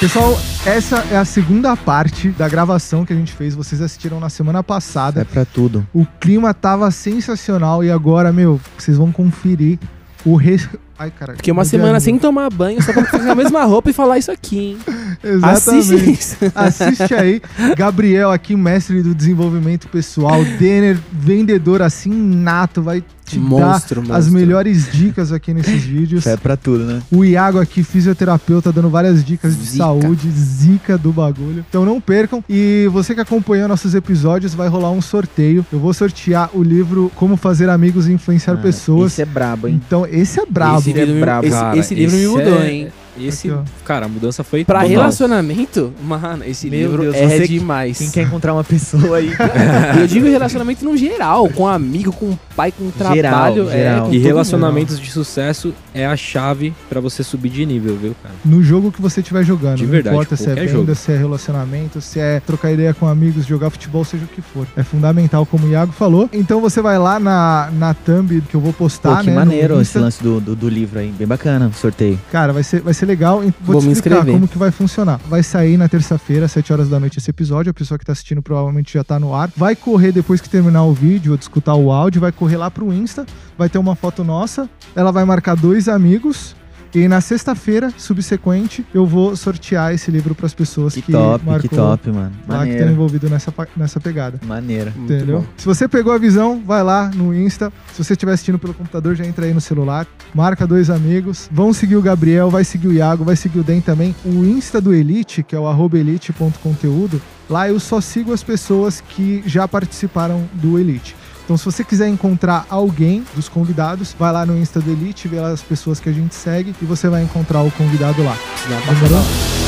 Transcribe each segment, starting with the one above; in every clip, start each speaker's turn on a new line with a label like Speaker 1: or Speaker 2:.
Speaker 1: Pessoal, essa é a segunda parte da gravação que a gente fez. Vocês assistiram na semana passada.
Speaker 2: É pra tudo.
Speaker 1: O clima tava sensacional e agora, meu, vocês vão conferir o res... Ai, cara.
Speaker 3: Fiquei uma semana sem tomar banho, só pra ficar com a mesma roupa e falar isso aqui, hein?
Speaker 1: Exatamente.
Speaker 3: Assiste isso.
Speaker 1: Assiste aí. Gabriel aqui, mestre do desenvolvimento pessoal. Denner, vendedor assim nato, vai te
Speaker 3: Monstro,
Speaker 1: dar as
Speaker 3: monstro.
Speaker 1: melhores dicas aqui nesses vídeos.
Speaker 2: É pra tudo, né?
Speaker 1: O Iago aqui, fisioterapeuta, dando várias dicas de
Speaker 3: Zica.
Speaker 1: saúde, zica do bagulho. Então não percam. E você que acompanhou nossos episódios, vai rolar um sorteio. Eu vou sortear o livro Como Fazer Amigos e Influenciar
Speaker 2: Ah,
Speaker 1: Pessoas.
Speaker 2: Esse é brabo, hein?
Speaker 1: Então, esse é brabo.
Speaker 3: Esse livro, me-
Speaker 2: brabo.
Speaker 3: esse-
Speaker 4: Cara,
Speaker 3: esse livro me
Speaker 4: esse
Speaker 3: mudou,
Speaker 4: é-
Speaker 3: hein?
Speaker 4: Esse,
Speaker 1: Aqui,
Speaker 4: cara, a mudança foi
Speaker 3: Pra
Speaker 4: total.
Speaker 3: relacionamento, mano, esse
Speaker 2: Meu
Speaker 3: livro
Speaker 2: Deus,
Speaker 3: é
Speaker 2: você que-
Speaker 3: demais.
Speaker 2: Quem quer encontrar uma pessoa aí.
Speaker 3: Eu digo relacionamento no geral, com amigo, com pai, com trabalho.
Speaker 2: Geral,
Speaker 3: é,
Speaker 2: geral.
Speaker 3: com
Speaker 4: E
Speaker 3: todo
Speaker 4: relacionamentos de sucesso é a chave pra você subir de nível, viu, cara?
Speaker 1: No jogo que você estiver jogando.
Speaker 4: De
Speaker 1: não
Speaker 4: verdade,
Speaker 1: importa se é
Speaker 4: qualquer
Speaker 1: venda,
Speaker 4: jogo.
Speaker 1: se é relacionamento, se é trocar ideia com amigos, jogar futebol, seja o que for. É fundamental, como o Iago falou. Então você vai lá na, na thumb que eu vou postar,
Speaker 2: Pô, que
Speaker 1: né? no
Speaker 2: maneiro esse
Speaker 1: Insta.
Speaker 2: lance do, do, do livro aí. Bem bacana o sorteio.
Speaker 1: Cara, vai ser, vai ser legal. Vou,
Speaker 3: Vou
Speaker 1: te explicar como que vai funcionar. Vai sair na terça-feira, às 7 horas da noite, esse episódio. A pessoa que tá assistindo provavelmente já tá no ar. Vai correr depois que terminar o vídeo ou de escutar o áudio, vai correr lá pro Insta, vai ter uma foto nossa. Ela vai marcar dois amigos. E na sexta-feira, subsequente, eu vou sortear esse livro pras pessoas
Speaker 2: Que,
Speaker 1: que,
Speaker 2: top,
Speaker 1: marcou
Speaker 2: que top, mano.
Speaker 1: lá que estão
Speaker 2: Maneiro.
Speaker 1: envolvidos nessa, nessa pegada.
Speaker 2: Maneiro.
Speaker 3: Muito
Speaker 1: Entendeu?
Speaker 3: bom.
Speaker 1: Se você pegou a visão, vai lá no Insta. Se você estiver assistindo pelo computador, já entra aí no celular. Marca dois amigos. Vão seguir o Gabriel, vai seguir o Iago, vai seguir o Den também. O Insta do Elite, que é o arroba elite.conteúdo, lá eu só sigo as pessoas que já participaram do Elite. Então, se você quiser encontrar alguém dos convidados, vai lá no Insta do Elite, vê lá as pessoas que a gente segue e você vai encontrar o convidado lá. Demorou?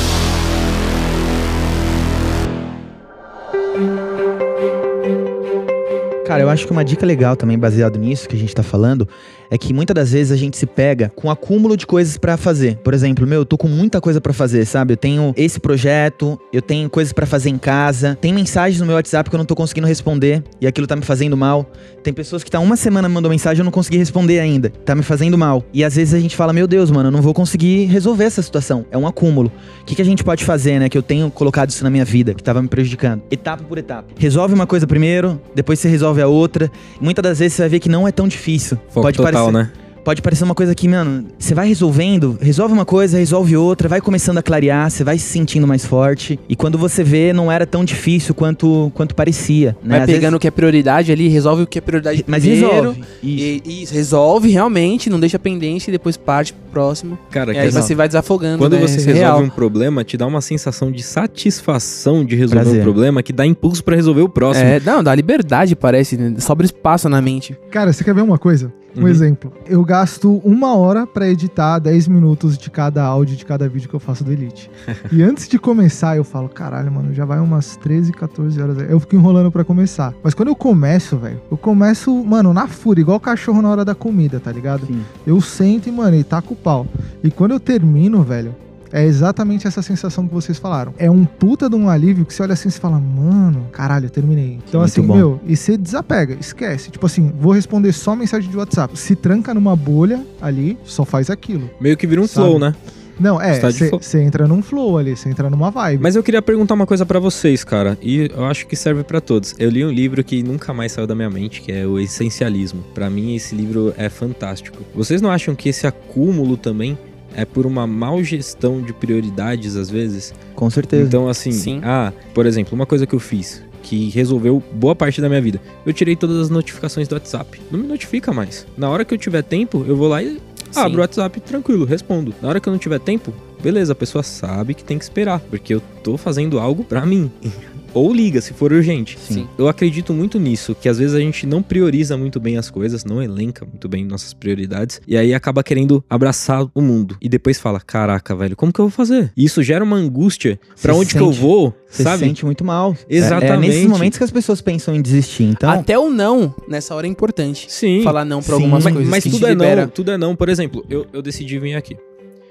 Speaker 2: Cara, eu acho que uma dica legal também, baseado nisso que a gente tá falando, é que muitas das vezes a gente se pega com acúmulo de coisas pra fazer. Por exemplo, meu, eu tô com muita coisa pra fazer, sabe? Eu tenho esse projeto, eu tenho coisas pra fazer em casa, tem mensagens no meu WhatsApp que eu não tô conseguindo responder e aquilo tá me fazendo mal. Tem pessoas que tá uma semana me mandando mensagem e eu não consegui responder ainda. Tá me fazendo mal. E às vezes a gente fala, meu Deus, mano, eu não vou conseguir resolver essa situação. É um acúmulo. O que, que a gente pode fazer, né? Que eu tenho colocado isso na minha vida, que tava me prejudicando. Etapa por etapa. Resolve uma coisa primeiro, depois você resolve outra. Muitas das vezes você vai ver que não é tão difícil.
Speaker 4: Foco
Speaker 2: pode
Speaker 4: total,
Speaker 2: parecer,
Speaker 4: né?
Speaker 2: Pode parecer uma coisa que, mano, você vai resolvendo, resolve uma coisa, resolve outra, vai começando a clarear, você vai se sentindo mais forte. E quando você vê, não era tão difícil quanto, quanto parecia. Né?
Speaker 3: Vai
Speaker 2: Às
Speaker 3: pegando
Speaker 2: vezes-
Speaker 3: o que é prioridade ali, resolve o que é prioridade
Speaker 2: Mas
Speaker 3: primeiro.
Speaker 2: resolve. Isso.
Speaker 3: E, e resolve realmente, não deixa pendência e depois parte pro próximo.
Speaker 4: Cara,
Speaker 3: E
Speaker 4: que
Speaker 3: aí você vai desafogando.
Speaker 4: quando
Speaker 3: né?
Speaker 4: você resolve
Speaker 3: real.
Speaker 4: um problema, te dá uma sensação de satisfação de resolver
Speaker 2: Prazer.
Speaker 4: um problema que dá impulso pra resolver o próximo.
Speaker 3: É, não, dá liberdade, parece. né? Sobra espaço na mente.
Speaker 1: Cara, você quer ver uma coisa? Um
Speaker 4: Uhum.
Speaker 1: exemplo. Eu gasto uma hora pra editar 10 minutos de cada áudio de cada vídeo que eu faço do Elite. e antes de começar, eu falo, caralho, mano, já vai umas 13, 14 horas. aí." Eu fico enrolando pra começar. Mas quando eu começo, velho, eu começo, mano, na fúria, igual cachorro na hora da comida, tá ligado?
Speaker 2: Sim.
Speaker 1: Eu sento e, mano, e taco o pau. E quando eu termino, velho, é exatamente essa sensação que vocês falaram. É um puta de um alívio que você olha assim e fala, mano, caralho, eu terminei. Então,
Speaker 2: Muito
Speaker 1: assim,
Speaker 2: bom.
Speaker 1: meu, e você desapega, esquece. Tipo assim, vou responder só mensagem de WhatsApp. Se tranca numa bolha ali, só faz aquilo.
Speaker 4: Meio que vira um
Speaker 1: Sabe?
Speaker 4: flow, né?
Speaker 1: Não, é, você entra num flow ali, você entra numa vibe.
Speaker 4: Mas eu queria perguntar uma coisa pra vocês, cara, e eu acho que serve pra todos. Eu li um livro que nunca mais saiu da minha mente, que é o Essencialismo. Pra mim esse livro é fantástico. Vocês não acham que esse acúmulo também é por uma mal gestão de prioridades às vezes?
Speaker 2: Com certeza.
Speaker 4: Então assim,
Speaker 3: Sim.
Speaker 4: ah, por exemplo, uma coisa que eu fiz que resolveu boa parte da minha vida. Eu tirei todas as notificações do WhatsApp. Não me notifica mais. Na hora que eu tiver tempo, eu vou lá e abro o WhatsApp tranquilo, respondo. Na hora que eu não tiver tempo, beleza, a pessoa sabe que tem que esperar, porque eu tô fazendo algo pra mim. Ou liga, se for urgente.
Speaker 2: Sim.
Speaker 4: Eu acredito muito nisso, que às vezes a gente não prioriza muito bem as coisas, não elenca muito bem nossas prioridades, e aí acaba querendo abraçar o mundo. E depois fala: caraca, velho, como que eu vou fazer? E isso gera uma angústia. Pra
Speaker 2: Você
Speaker 4: onde que eu
Speaker 2: sente-
Speaker 4: vou?
Speaker 2: Você
Speaker 4: sabe?
Speaker 2: se sente muito mal.
Speaker 4: Exatamente.
Speaker 2: É, é nesses momentos que as pessoas pensam em desistir. Então,
Speaker 3: Até o não, nessa hora é importante.
Speaker 4: Sim.
Speaker 3: Falar não pra
Speaker 2: Sim,
Speaker 3: algumas
Speaker 4: mas,
Speaker 3: coisas.
Speaker 4: mas
Speaker 3: que
Speaker 4: tudo
Speaker 3: te
Speaker 4: é
Speaker 3: libera.
Speaker 4: não, tudo é não. Por exemplo, eu, eu decidi vir aqui.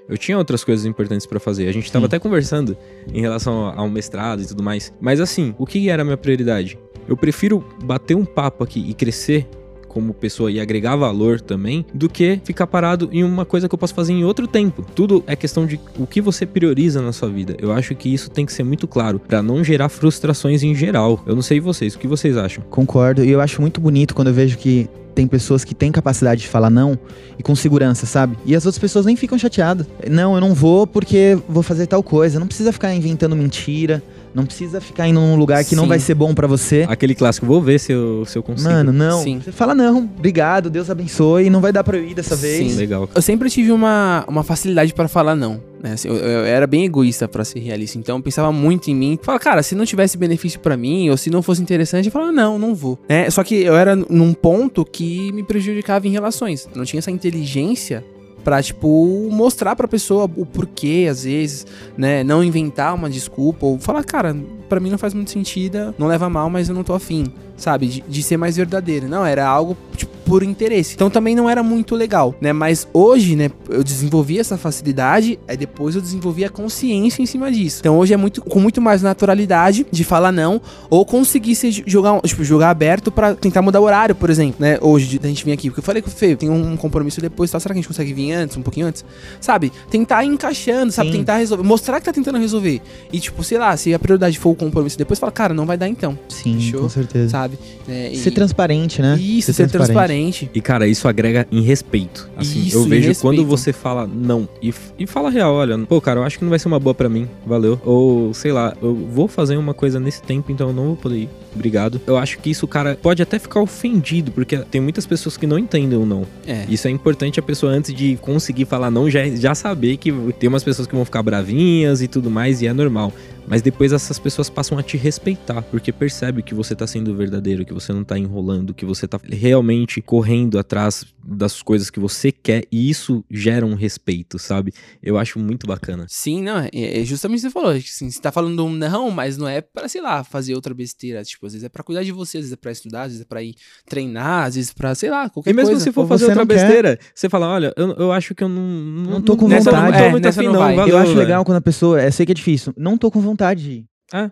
Speaker 4: Eu tinha outras coisas importantes pra fazer. A gente tava
Speaker 2: Sim.
Speaker 4: até conversando em relação ao mestrado e tudo mais. Mas assim, o que era a minha prioridade? Eu prefiro bater um papo aqui e crescer como pessoa e agregar valor também, do que ficar parado em uma coisa que eu posso fazer em outro tempo. Tudo é questão de o que você prioriza na sua vida. Eu acho que isso tem que ser muito claro para não gerar frustrações em geral. Eu não sei vocês, o que vocês acham?
Speaker 2: Concordo, e eu acho muito bonito quando eu vejo que tem pessoas que têm capacidade de falar não e com segurança, sabe? E as outras pessoas nem ficam chateadas. Não, eu não vou porque vou fazer tal coisa. Não precisa ficar inventando mentira. Não precisa ficar indo num lugar que não
Speaker 3: Sim.
Speaker 2: vai ser bom pra você.
Speaker 4: Aquele clássico, vou ver se eu, se eu consigo.
Speaker 2: Mano, não.
Speaker 3: Sim.
Speaker 2: Você fala não, obrigado, Deus abençoe, não vai dar pra eu ir dessa vez.
Speaker 3: Sim.
Speaker 4: Legal.
Speaker 3: Eu sempre tive uma, uma facilidade pra falar não. Né? Assim, eu, eu era bem egoísta pra ser realista, então eu pensava muito em mim. Fala, cara, se não tivesse benefício pra mim ou se não fosse interessante, eu falava, não, não vou. Né? Só que eu era num ponto que me prejudicava em relações. Eu não tinha essa inteligência pra, tipo, mostrar pra pessoa o porquê, às vezes, né? Não inventar uma desculpa ou falar, cara, pra mim não faz muito sentido, não leva mal, mas eu não tô afim, sabe? De, de ser mais verdadeiro. Não, era algo, tipo, por interesse. Então também não era muito legal, né? Mas hoje, né, eu desenvolvi essa facilidade, aí depois eu desenvolvi a consciência em cima disso. Então hoje é muito com muito mais naturalidade de falar não ou conseguir se jogar, tipo, jogar aberto pra tentar mudar o horário, por exemplo, né? Hoje da gente vir aqui, porque eu falei com o Fê, tem um compromisso depois, tá? Será que a gente consegue vir antes, um pouquinho antes? Sabe? Tentar ir encaixando, sabe?
Speaker 2: Sim.
Speaker 3: Tentar resolver, mostrar que tá tentando resolver. E tipo, sei lá, se a prioridade for o compromisso depois, fala, cara, não vai dar então,
Speaker 2: Sim,
Speaker 3: Fechou?
Speaker 2: com certeza.
Speaker 3: sabe? É, e-
Speaker 2: Ser transparente, né?
Speaker 3: Isso, ser transparente.
Speaker 4: E, cara, isso agrega em respeito. Assim,
Speaker 3: Isso,
Speaker 4: eu vejo quando você fala não e, e fala real, olha, pô, cara, eu acho que não vai ser uma boa pra mim, valeu. Ou, sei lá, eu vou fazer uma coisa nesse tempo, então eu não vou poder ir. Obrigado. Eu acho que isso, cara, pode até ficar ofendido, porque tem muitas pessoas que não entendem o não.
Speaker 3: É.
Speaker 4: Isso é importante a pessoa, antes de conseguir falar não, já, já saber que tem umas pessoas que vão ficar bravinhas e tudo mais, e é normal. Mas depois essas pessoas passam a te respeitar, porque percebe que você tá sendo verdadeiro, que você não tá enrolando, que você tá realmente correndo atrás das coisas que você quer, e isso gera um respeito, sabe? Eu acho muito bacana.
Speaker 3: Sim, não, é, é justamente o que você falou. Assim, você tá falando um não, mas não é pra, sei lá, fazer outra besteira. Tipo, às vezes é pra cuidar de você, às vezes é pra estudar, às vezes é pra ir treinar, às vezes pra, sei lá, qualquer
Speaker 4: E mesmo
Speaker 3: coisa.
Speaker 4: se for fazer
Speaker 2: você
Speaker 4: outra
Speaker 2: não quer.
Speaker 4: besteira, você fala, olha, eu, eu acho que eu não... Não,
Speaker 2: Não tô com
Speaker 4: nessa eu não
Speaker 2: vontade.
Speaker 4: tô
Speaker 3: É,
Speaker 4: muito
Speaker 3: nessa
Speaker 4: afim
Speaker 3: não
Speaker 4: não,
Speaker 3: vai.
Speaker 4: valeu,
Speaker 2: eu acho
Speaker 4: velho.
Speaker 2: legal quando a pessoa. Eu sei que é difícil. Não tô com vontade de ir.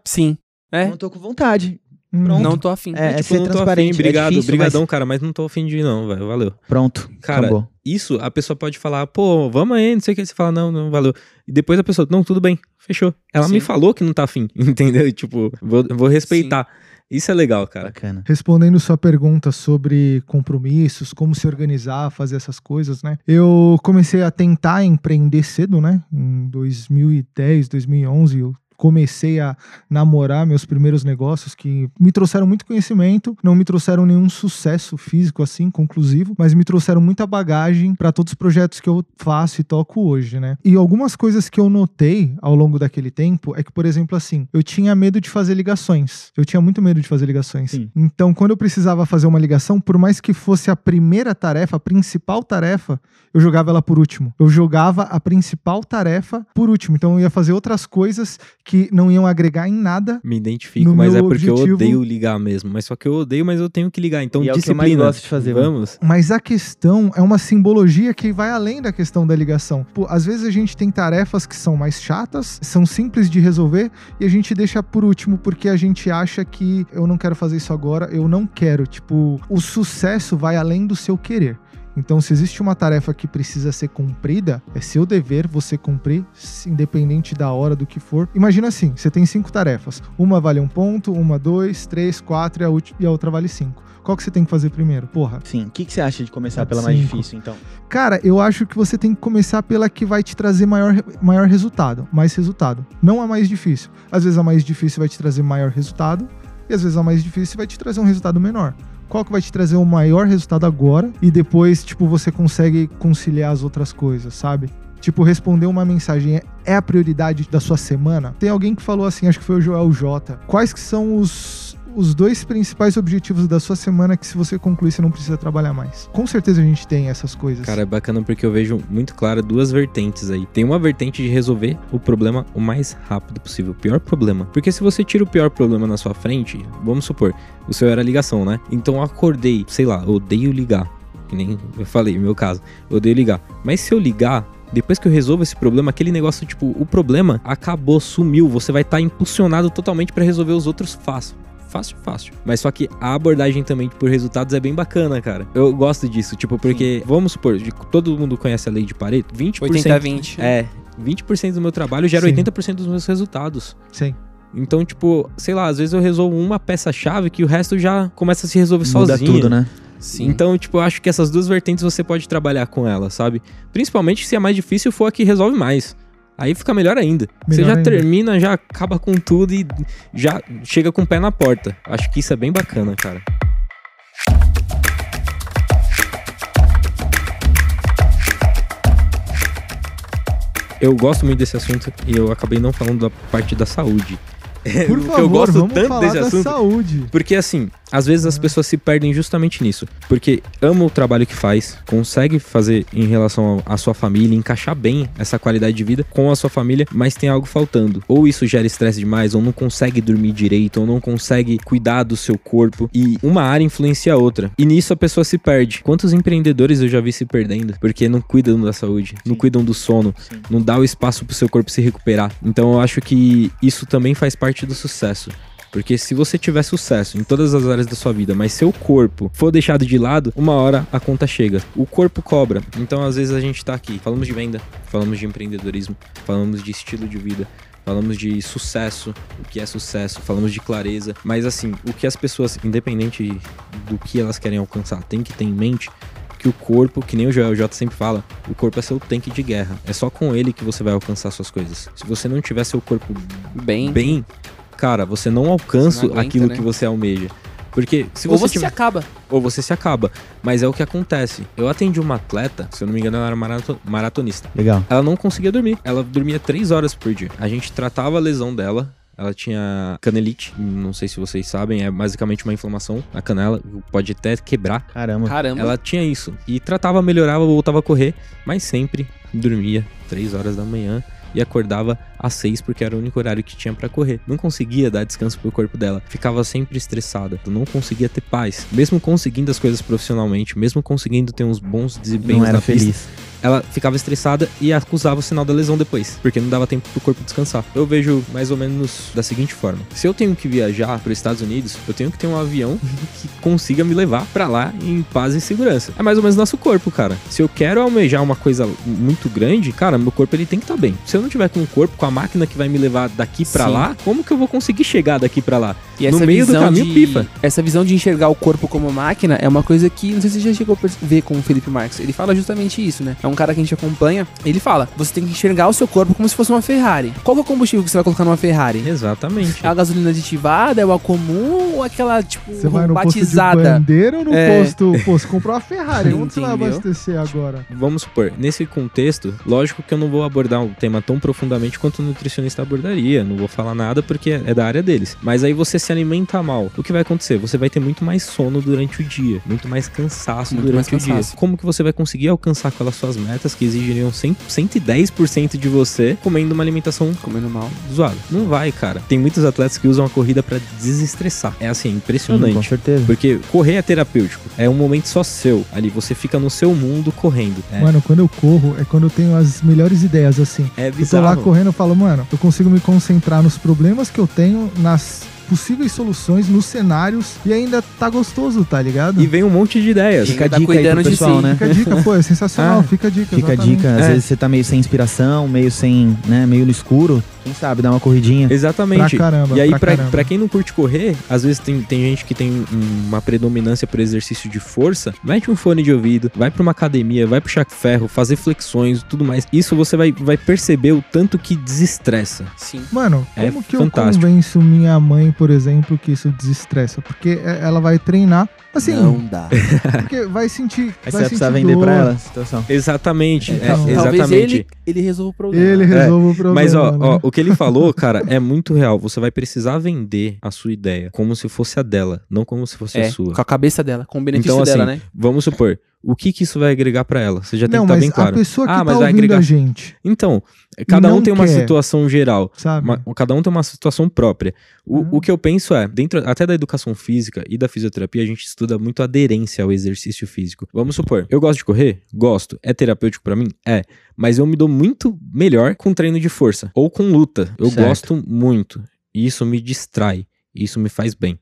Speaker 3: Sim. É,
Speaker 2: Não tô com vontade.
Speaker 1: Hum,
Speaker 2: Pronto.
Speaker 3: não tô afim.
Speaker 2: É, é
Speaker 4: Tipo,
Speaker 2: ser
Speaker 4: não tô
Speaker 2: transparente.
Speaker 4: afim, obrigado,
Speaker 2: é difícil,
Speaker 4: brigadão,
Speaker 2: mas
Speaker 4: cara, mas não tô afim de ir não, velho, valeu.
Speaker 2: Pronto.
Speaker 4: Cara,
Speaker 2: acabou.
Speaker 4: Isso, a pessoa pode falar, pô, vamos aí, não sei o que. Você fala, não, não, valeu. E depois a pessoa, não, tudo bem, fechou. Ela me
Speaker 3: Sim.
Speaker 4: falou que não tá afim, entendeu? Tipo, vou, vou respeitar. Isso é legal, cara.
Speaker 2: Bacana.
Speaker 1: Respondendo sua pergunta sobre compromissos, como se organizar, fazer essas coisas, né? Eu comecei a tentar empreender cedo, né? Em 2010, 2011, eu comecei a namorar meus primeiros negócios que me trouxeram muito conhecimento, não me trouxeram nenhum sucesso físico assim, conclusivo, mas me trouxeram muita bagagem para todos os projetos que eu faço e toco hoje, né? E algumas coisas que eu notei ao longo daquele tempo é que, por exemplo, assim, eu tinha medo de fazer ligações. Eu tinha muito medo de fazer ligações.
Speaker 2: Sim.
Speaker 1: Então, quando eu precisava fazer uma ligação, por mais que fosse a primeira tarefa, a principal tarefa, eu jogava ela por último. Eu jogava a principal tarefa por último. Então, eu ia fazer outras coisas que não iam agregar em nada.
Speaker 4: Me identifico,
Speaker 1: No
Speaker 4: mas é porque eu
Speaker 1: objetivo-
Speaker 4: odeio ligar mesmo. Mas só que eu odeio, mas eu tenho que ligar. Então,
Speaker 2: E é o que eu mais
Speaker 4: disciplina.
Speaker 2: gosto de fazer.
Speaker 4: Vamos.
Speaker 1: Mas a questão é uma simbologia que vai além da questão da ligação. Pô, às vezes a gente tem tarefas que são mais chatas, são simples de resolver e a gente deixa por último porque a gente acha que eu não quero fazer isso agora, eu não quero. Tipo, o sucesso vai além do seu querer. Então, se existe uma tarefa que precisa ser cumprida, é seu dever você cumprir, independente da hora do que for. Imagina assim: você tem cinco tarefas. Uma vale um ponto, uma, dois, três, quatro e a, ulti- e a outra vale cinco. Qual que você tem que fazer primeiro? Porra,
Speaker 2: Sim. O que, que você acha de começar pela mais
Speaker 1: Cinco.
Speaker 2: difícil, então?
Speaker 1: Cara, eu acho que você tem que começar pela que vai te trazer maior, maior resultado, mais resultado. Não a mais difícil. Às vezes a mais difícil vai te trazer maior resultado e às vezes a mais difícil vai te trazer um resultado menor. Qual que vai te trazer o maior resultado agora e depois, tipo, você consegue conciliar as outras coisas, sabe? Tipo, responder uma mensagem é, é a prioridade da sua semana? Tem alguém que falou assim, acho que foi o Joel J. Quais que são os, os dois principais objetivos da sua semana que se você concluir você não precisa trabalhar mais? Com certeza a gente tem essas coisas.
Speaker 4: Cara, é bacana porque eu vejo muito claro duas vertentes aí. Tem uma vertente de resolver o problema o mais rápido possível, o pior problema. Porque se você tira o pior problema na sua frente, vamos supor, o seu era ligação, né? Então eu acordei, sei lá, odeio ligar. Que nem eu falei, meu caso, odeio ligar. Mas se eu ligar, depois que eu resolvo esse problema, aquele negócio, tipo, o problema acabou, sumiu, você vai estar impulsionado totalmente pra resolver os outros fácil. Fácil, fácil. Mas só que a abordagem também por resultados é bem bacana, cara. Eu gosto disso, tipo, porque, Sim. vamos supor, todo mundo conhece a lei de Pareto, 20%. 80
Speaker 3: a 20.
Speaker 4: É, 20% do meu trabalho gera Sim. 80% dos meus resultados.
Speaker 1: Sim.
Speaker 4: Então, tipo, sei lá, às vezes eu resolvo uma peça-chave que o resto já começa a se resolver
Speaker 2: Muda
Speaker 4: sozinho.
Speaker 2: tudo, né?
Speaker 4: Sim. Então, tipo, eu acho que essas duas vertentes você pode trabalhar com elas, sabe? Principalmente se a mais difícil for a que resolve mais. Aí fica melhor ainda. Melhor você já ainda. termina, já acaba com tudo e já chega com o pé na porta. Acho que isso é bem bacana, cara. Eu gosto muito desse assunto e eu acabei não falando da parte da saúde.
Speaker 1: Por favor, eu gosto tanto desse assunto. Saúde.
Speaker 4: Porque assim, às vezes as pessoas se perdem justamente nisso. Porque ama o trabalho que faz, consegue fazer em relação à sua família, encaixar bem essa qualidade de vida com a sua família, mas tem algo faltando. Ou isso gera estresse demais, ou não consegue dormir direito, ou não consegue cuidar do seu corpo. E uma área influencia a outra. E nisso a pessoa se perde. Quantos empreendedores eu já vi se perdendo? Porque não cuidam da saúde, Sim. não cuidam do sono, Sim. não dá o espaço pro seu corpo se recuperar. Então eu acho que isso também faz parte do sucesso. Porque se você tiver sucesso em todas as áreas da sua vida, mas seu corpo for deixado de lado, uma hora a conta chega. O corpo cobra. Então, às vezes, a gente tá aqui, falamos de venda, falamos de empreendedorismo, falamos de estilo de vida, falamos de sucesso, o que é sucesso, falamos de clareza, mas assim, o que as pessoas, independente do que elas querem alcançar, tem que ter em mente que o corpo, que nem o Joel J sempre fala, o corpo é seu tanque de guerra. É só com ele que você vai alcançar suas coisas. Se você não tiver seu corpo bem, bem cara, você não alcança você não aguenta, aquilo né? que você almeja. Porque se você.
Speaker 3: Ou você
Speaker 4: tiver...
Speaker 3: se acaba.
Speaker 4: Ou você se acaba. Mas é o que acontece. Eu atendi uma atleta, se eu não me engano, ela era marato... maratonista.
Speaker 2: Legal.
Speaker 4: Ela não conseguia dormir. Ela dormia três horas por dia. A gente tratava a lesão dela. Ela tinha canelite, não sei se vocês sabem, é basicamente uma inflamação na canela, pode até quebrar.
Speaker 2: Caramba.
Speaker 3: Caramba.
Speaker 4: Ela tinha isso. E tratava, melhorava, voltava a correr, mas sempre dormia três horas da manhã e acordava às seis porque era o único horário que tinha para correr. Não conseguia dar descanso pro corpo dela, ficava sempre estressada, não conseguia ter paz. Mesmo conseguindo as coisas profissionalmente, mesmo conseguindo ter uns bons desempenhos
Speaker 2: não era
Speaker 4: na
Speaker 2: feliz.
Speaker 4: pista, ela ficava estressada e acusava o sinal da lesão depois, porque não dava tempo pro corpo descansar. Eu vejo mais ou menos da seguinte forma: se eu tenho que viajar para os Estados Unidos, eu tenho que ter um avião que consiga me levar para lá em paz e segurança. É mais ou menos nosso corpo, cara. Se eu quero almejar uma coisa muito grande, cara, meu corpo ele tem que estar tá bem. Se eu não tiver com o corpo, com a máquina que vai me levar daqui para lá, como que eu vou conseguir chegar daqui para lá?
Speaker 3: E no meio do caminho, de, pipa. Essa visão de enxergar o corpo como máquina é uma coisa que não sei se você já chegou a ver com o Felipe Marques. Ele fala justamente isso, né? É um cara que a gente acompanha. Ele fala: você tem que enxergar o seu corpo como se fosse uma Ferrari. Qual é o combustível que você vai colocar numa Ferrari?
Speaker 4: Exatamente.
Speaker 3: É a gasolina aditivada, é o comum ou aquela, tipo,
Speaker 1: você vai no batizada? Posto de bandeira ou no é... posto? Pô, você comprou uma Ferrari. Onde você vai abastecer agora?
Speaker 4: Vamos supor, nesse contexto, lógico que eu não vou abordar um tema tão profundamente quanto nutricionista abordaria. Não vou falar nada porque é da área deles. Mas aí você se alimenta mal. O que vai acontecer? Você vai ter muito mais sono durante o dia, muito mais cansaço muito durante mais o cansaço. dia. Como que você vai conseguir alcançar aquelas suas metas que exigiriam 100, 110% de você comendo uma alimentação
Speaker 3: comendo mal
Speaker 4: zoada? Não vai, cara. Tem muitos atletas que usam a corrida para desestressar. É assim, impressionante. Sim,
Speaker 2: com certeza.
Speaker 4: Porque correr é terapêutico. É um momento só seu. Ali você fica no seu mundo correndo. É.
Speaker 1: Mano, quando eu corro é quando eu tenho as melhores ideias assim.
Speaker 4: É bizarro.
Speaker 1: Eu tô lá correndo, e falo, mano, eu consigo me concentrar nos problemas que eu tenho, nas possíveis soluções nos cenários e ainda tá gostoso, tá ligado?
Speaker 4: E vem um monte de ideias.
Speaker 2: Fica a tá dica cuidando aí pro pessoal,
Speaker 1: si.
Speaker 2: né?
Speaker 1: Fica a dica, pô, é sensacional, ah, fica a dica.
Speaker 2: Fica exatamente. a dica, às é. vezes você tá meio sem inspiração, meio sem, né, meio no escuro. Quem sabe, dar uma corridinha.
Speaker 4: Exatamente.
Speaker 1: Pra caramba,
Speaker 4: e aí,
Speaker 1: pra,
Speaker 4: pra, pra, quem não curte correr, às vezes tem, tem gente que tem uma predominância por exercício de força, mete um fone de ouvido, vai pra uma academia, vai puxar ferro, fazer flexões tudo mais. Isso você vai, vai perceber o tanto que desestressa.
Speaker 3: Sim.
Speaker 1: Mano, é como que fantástico. eu convenço minha mãe, por exemplo, que isso desestressa? Porque é, ela vai treinar Assim,
Speaker 2: não dá.
Speaker 1: Porque vai sentir.
Speaker 2: Aí
Speaker 1: vai
Speaker 2: você precisa vender dor. pra ela a situação.
Speaker 4: Exatamente. É, é, exatamente.
Speaker 3: ele, ele resolve o problema.
Speaker 1: Ele resolve é, o problema.
Speaker 4: Mas, ó, né? ó, o que ele falou, cara, é muito real. Você vai precisar vender a sua ideia como se fosse a dela, não como se fosse
Speaker 3: é,
Speaker 4: a sua.
Speaker 3: Com a cabeça dela, com o benefício
Speaker 4: então,
Speaker 3: dela,
Speaker 4: assim,
Speaker 3: né?
Speaker 4: Vamos supor, o que que isso vai agregar para ela? Você já tem
Speaker 1: não,
Speaker 4: que estar tá bem claro.
Speaker 1: A pessoa que ah, tá mas vai agregar a gente.
Speaker 4: Então, cada um tem uma quer, situação geral,
Speaker 1: uma,
Speaker 4: cada um tem uma situação própria. O, uhum. o que eu penso é, dentro até da educação física e da fisioterapia, a gente estuda muito aderência ao exercício físico. Vamos supor, eu gosto de correr? Gosto. É terapêutico para mim? É. Mas eu me dou muito melhor com treino de força ou com luta. Eu certo. gosto muito. E isso me distrai. isso me faz bem.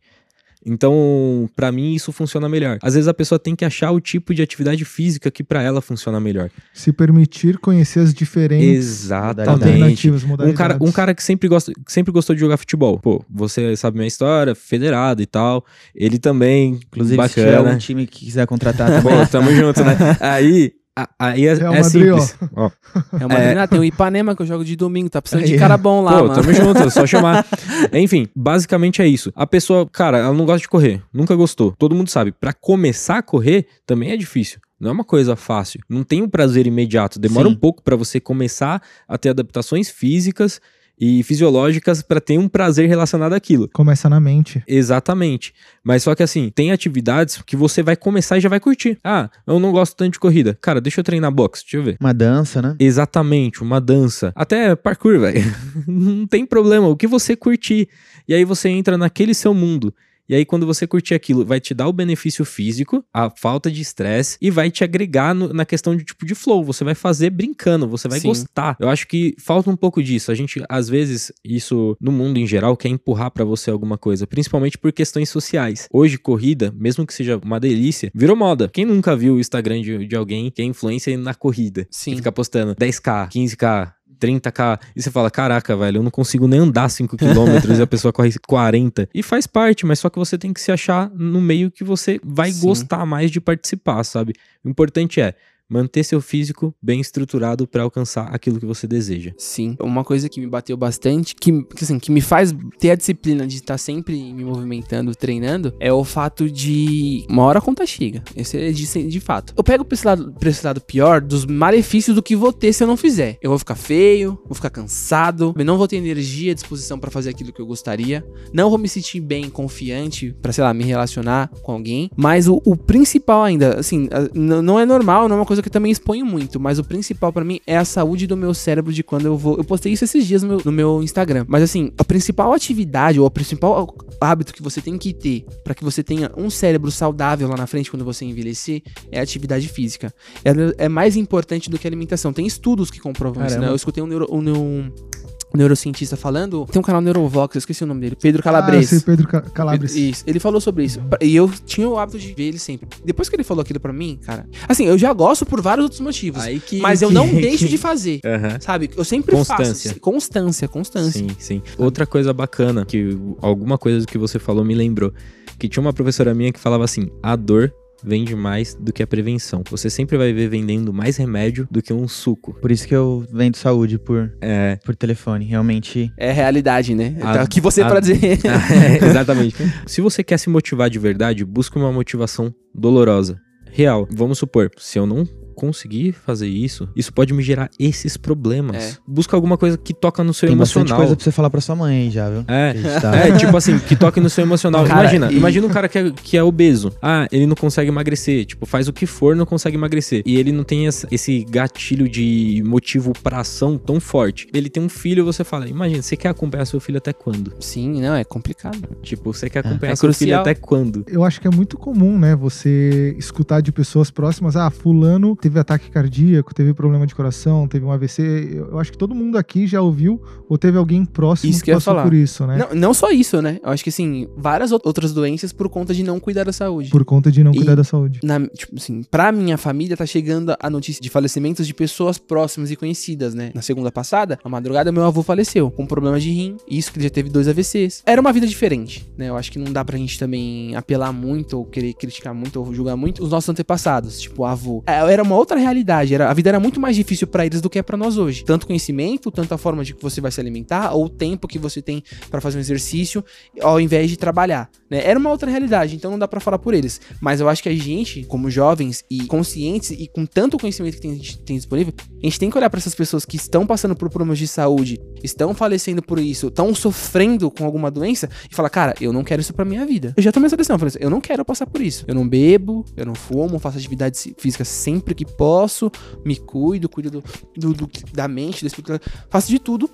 Speaker 4: Então, pra mim, isso funciona melhor. Às vezes a pessoa tem que achar o tipo de atividade física que pra ela funciona melhor.
Speaker 1: Se permitir conhecer as diferentes
Speaker 4: Exatamente.
Speaker 1: alternativas,
Speaker 4: Um
Speaker 1: modalidades.
Speaker 4: cara, um cara que sempre, gosta, que sempre gostou de jogar futebol. Pô, você sabe minha história, federado e tal. Ele também,
Speaker 2: Inclusive, se tiver
Speaker 4: bacana.
Speaker 2: algum time que quiser contratar também.
Speaker 4: Pô, tamo junto, né? Aí, aí é,
Speaker 1: Real
Speaker 4: é
Speaker 1: Madrid, ó.
Speaker 4: simples. Ó.
Speaker 3: É uma é... tem o Ipanema que eu jogo de domingo, tá precisando de
Speaker 1: Aí,
Speaker 3: cara bom lá,
Speaker 4: Pô,
Speaker 3: mano.
Speaker 4: tamo junto, é só chamar. Enfim, basicamente é isso. A pessoa, cara, ela não gosta de correr, nunca gostou. Todo mundo sabe, pra começar a correr também é difícil. Não é uma coisa fácil. Não tem um prazer imediato. Demora
Speaker 2: Sim.
Speaker 4: um pouco pra você começar a ter adaptações físicas e fisiológicas pra ter um prazer relacionado àquilo.
Speaker 1: Começa na mente.
Speaker 4: Exatamente. Mas só que assim, tem atividades que você vai começar e já vai curtir. Ah, eu não gosto tanto de corrida. Cara, deixa eu treinar boxe, deixa eu ver.
Speaker 2: Uma dança, né?
Speaker 4: Exatamente, uma dança. Até parkour, velho. Não tem problema. O que você curtir. E aí você entra naquele seu mundo. E aí, quando você curtir aquilo, vai te dar o benefício físico, a falta de estresse, e vai te agregar no- na questão de tipo de flow. Você vai fazer brincando, você vai
Speaker 3: Sim.
Speaker 4: gostar. Eu acho que falta um pouco disso. A gente, às vezes, isso no mundo em geral, quer empurrar pra você alguma coisa, principalmente por questões sociais. Hoje, corrida, mesmo que seja uma delícia, virou moda. Quem nunca viu o Instagram de, de alguém que é influencer na corrida?
Speaker 3: Sim.
Speaker 4: Que fica postando 10k, 15k. 30k, e você fala: Caraca, velho, eu não consigo nem andar 5km e a pessoa corre 40. E faz parte, mas só que você tem que se achar no meio que você vai
Speaker 3: Sim.
Speaker 4: gostar mais de participar, sabe? O importante é manter seu físico bem estruturado pra alcançar aquilo que você deseja.
Speaker 3: Sim. Uma coisa que me bateu bastante, que, assim, que me faz ter a disciplina de estar sempre me movimentando, treinando, é o fato de uma hora a conta chega. Esse é de, de fato. Eu pego pra esse, lado, pra esse lado pior dos malefícios do que vou ter se eu não fizer. Eu vou ficar feio, vou ficar cansado, eu não vou ter energia, disposição pra fazer aquilo que eu gostaria, não vou me sentir bem, confiante pra, sei lá, me relacionar com alguém. Mas o, o principal ainda, assim, não é normal, não é uma coisa que eu também exponho muito, mas o principal pra mim é a saúde do meu cérebro de quando eu vou. Eu postei isso esses dias no meu, no meu Instagram. Mas assim, a principal atividade ou o principal hábito que você tem que ter pra que você tenha um cérebro saudável lá na frente quando você envelhecer é a atividade física. É, é mais importante do que a alimentação. Tem estudos que comprovam isso, né?
Speaker 2: Caramba.
Speaker 3: Eu escutei um, neuro, um, um neurocientista falando. Tem um canal Neurovox, eu esqueci o nome dele. Pedro
Speaker 1: Ah,
Speaker 3: Calabres.
Speaker 1: eu sei, Pedro Ca- Calabres.
Speaker 3: Isso, ele falou sobre isso. E eu tinha o hábito de ver ele sempre. Depois que ele falou aquilo pra mim, cara. Assim, eu já gosto por vários outros motivos.
Speaker 4: Aí que.
Speaker 3: mas eu
Speaker 4: que-
Speaker 3: não deixo
Speaker 4: que-
Speaker 3: de fazer. Sabe? Eu sempre
Speaker 4: Constância.
Speaker 3: faço. Constância, constância.
Speaker 4: Sim, sim. Outra coisa bacana, que alguma coisa do que você falou me lembrou, que tinha uma professora minha que falava assim: a dor vende mais do que a prevenção. Você sempre vai ver vendendo mais remédio do que um suco.
Speaker 2: Por isso que eu vendo saúde por,
Speaker 4: É,
Speaker 2: por telefone. Realmente.
Speaker 3: É realidade, né?
Speaker 4: A-
Speaker 3: tá aqui você
Speaker 4: a-
Speaker 3: pra dizer.
Speaker 4: É, exatamente. Se você quer se motivar de verdade, busque uma motivação dolorosa. Real. Vamos supor, se eu não conseguir fazer isso, isso pode me gerar esses problemas.
Speaker 3: É.
Speaker 4: Busca alguma coisa que toca no seu
Speaker 2: Tem bastante
Speaker 4: emocional.
Speaker 2: coisa pra você falar pra sua mãe já, viu?
Speaker 4: É.
Speaker 2: Tá-
Speaker 4: É, tipo assim, que toque no seu emocional.
Speaker 3: Cara,
Speaker 4: imagina,
Speaker 3: e-
Speaker 4: imagina um cara que é, que é obeso. Ah, ele não consegue emagrecer. Tipo, faz o que for, não consegue emagrecer. E ele não tem essa- esse gatilho de motivo pra ação tão forte. Ele tem um filho, você fala, imagina, você quer acompanhar seu filho até quando?
Speaker 3: Sim, não, é complicado.
Speaker 4: Tipo, você quer acompanhar
Speaker 3: É
Speaker 4: seu filho até quando?
Speaker 1: Eu acho que é muito comum, né? Você escutar de pessoas próximas, ah, fulano teve ataque cardíaco, teve problema de coração, teve um AVC. Eu acho que todo mundo aqui já ouviu ou teve alguém próximo
Speaker 3: Isso
Speaker 1: que
Speaker 3: que
Speaker 1: passou
Speaker 3: falar.
Speaker 1: por isso, né?
Speaker 3: Não, não só isso, né? Eu acho que, assim, várias ou- outras doenças por conta de não cuidar da saúde.
Speaker 1: Por conta de não
Speaker 3: E-
Speaker 1: cuidar da saúde.
Speaker 3: Na, tipo assim, pra minha família tá chegando a notícia de falecimentos de pessoas próximas e conhecidas, né? Na segunda passada, na madrugada, meu avô faleceu com problemas de rim. Isso que ele já teve dois AVCs. Era uma vida diferente, né? Eu acho que não dá pra gente também apelar muito ou querer criticar muito ou julgar muito os nossos antepassados, tipo o avô. É, Era uma outra realidade, era, a vida era muito mais difícil pra eles do que é pra nós hoje. Tanto conhecimento, tanto a forma de que você vai se alimentar, ou o tempo que você tem pra fazer um exercício, ao invés de trabalhar, né? Era uma outra realidade, então não dá pra falar por eles. Mas eu acho que a gente, como jovens e conscientes e com tanto conhecimento que tem- a gente tem disponível, a gente tem que olhar pra essas pessoas que estão passando por problemas de saúde, estão falecendo por isso, estão sofrendo com alguma doença e falar, cara, eu não quero isso pra minha vida. Eu já tomei essa decisão, assim, eu não quero passar por isso. Eu não bebo, eu não fumo, faço atividade física sempre que posso, me cuido, cuido do, do- do- da mente, do espírito, faço de tudo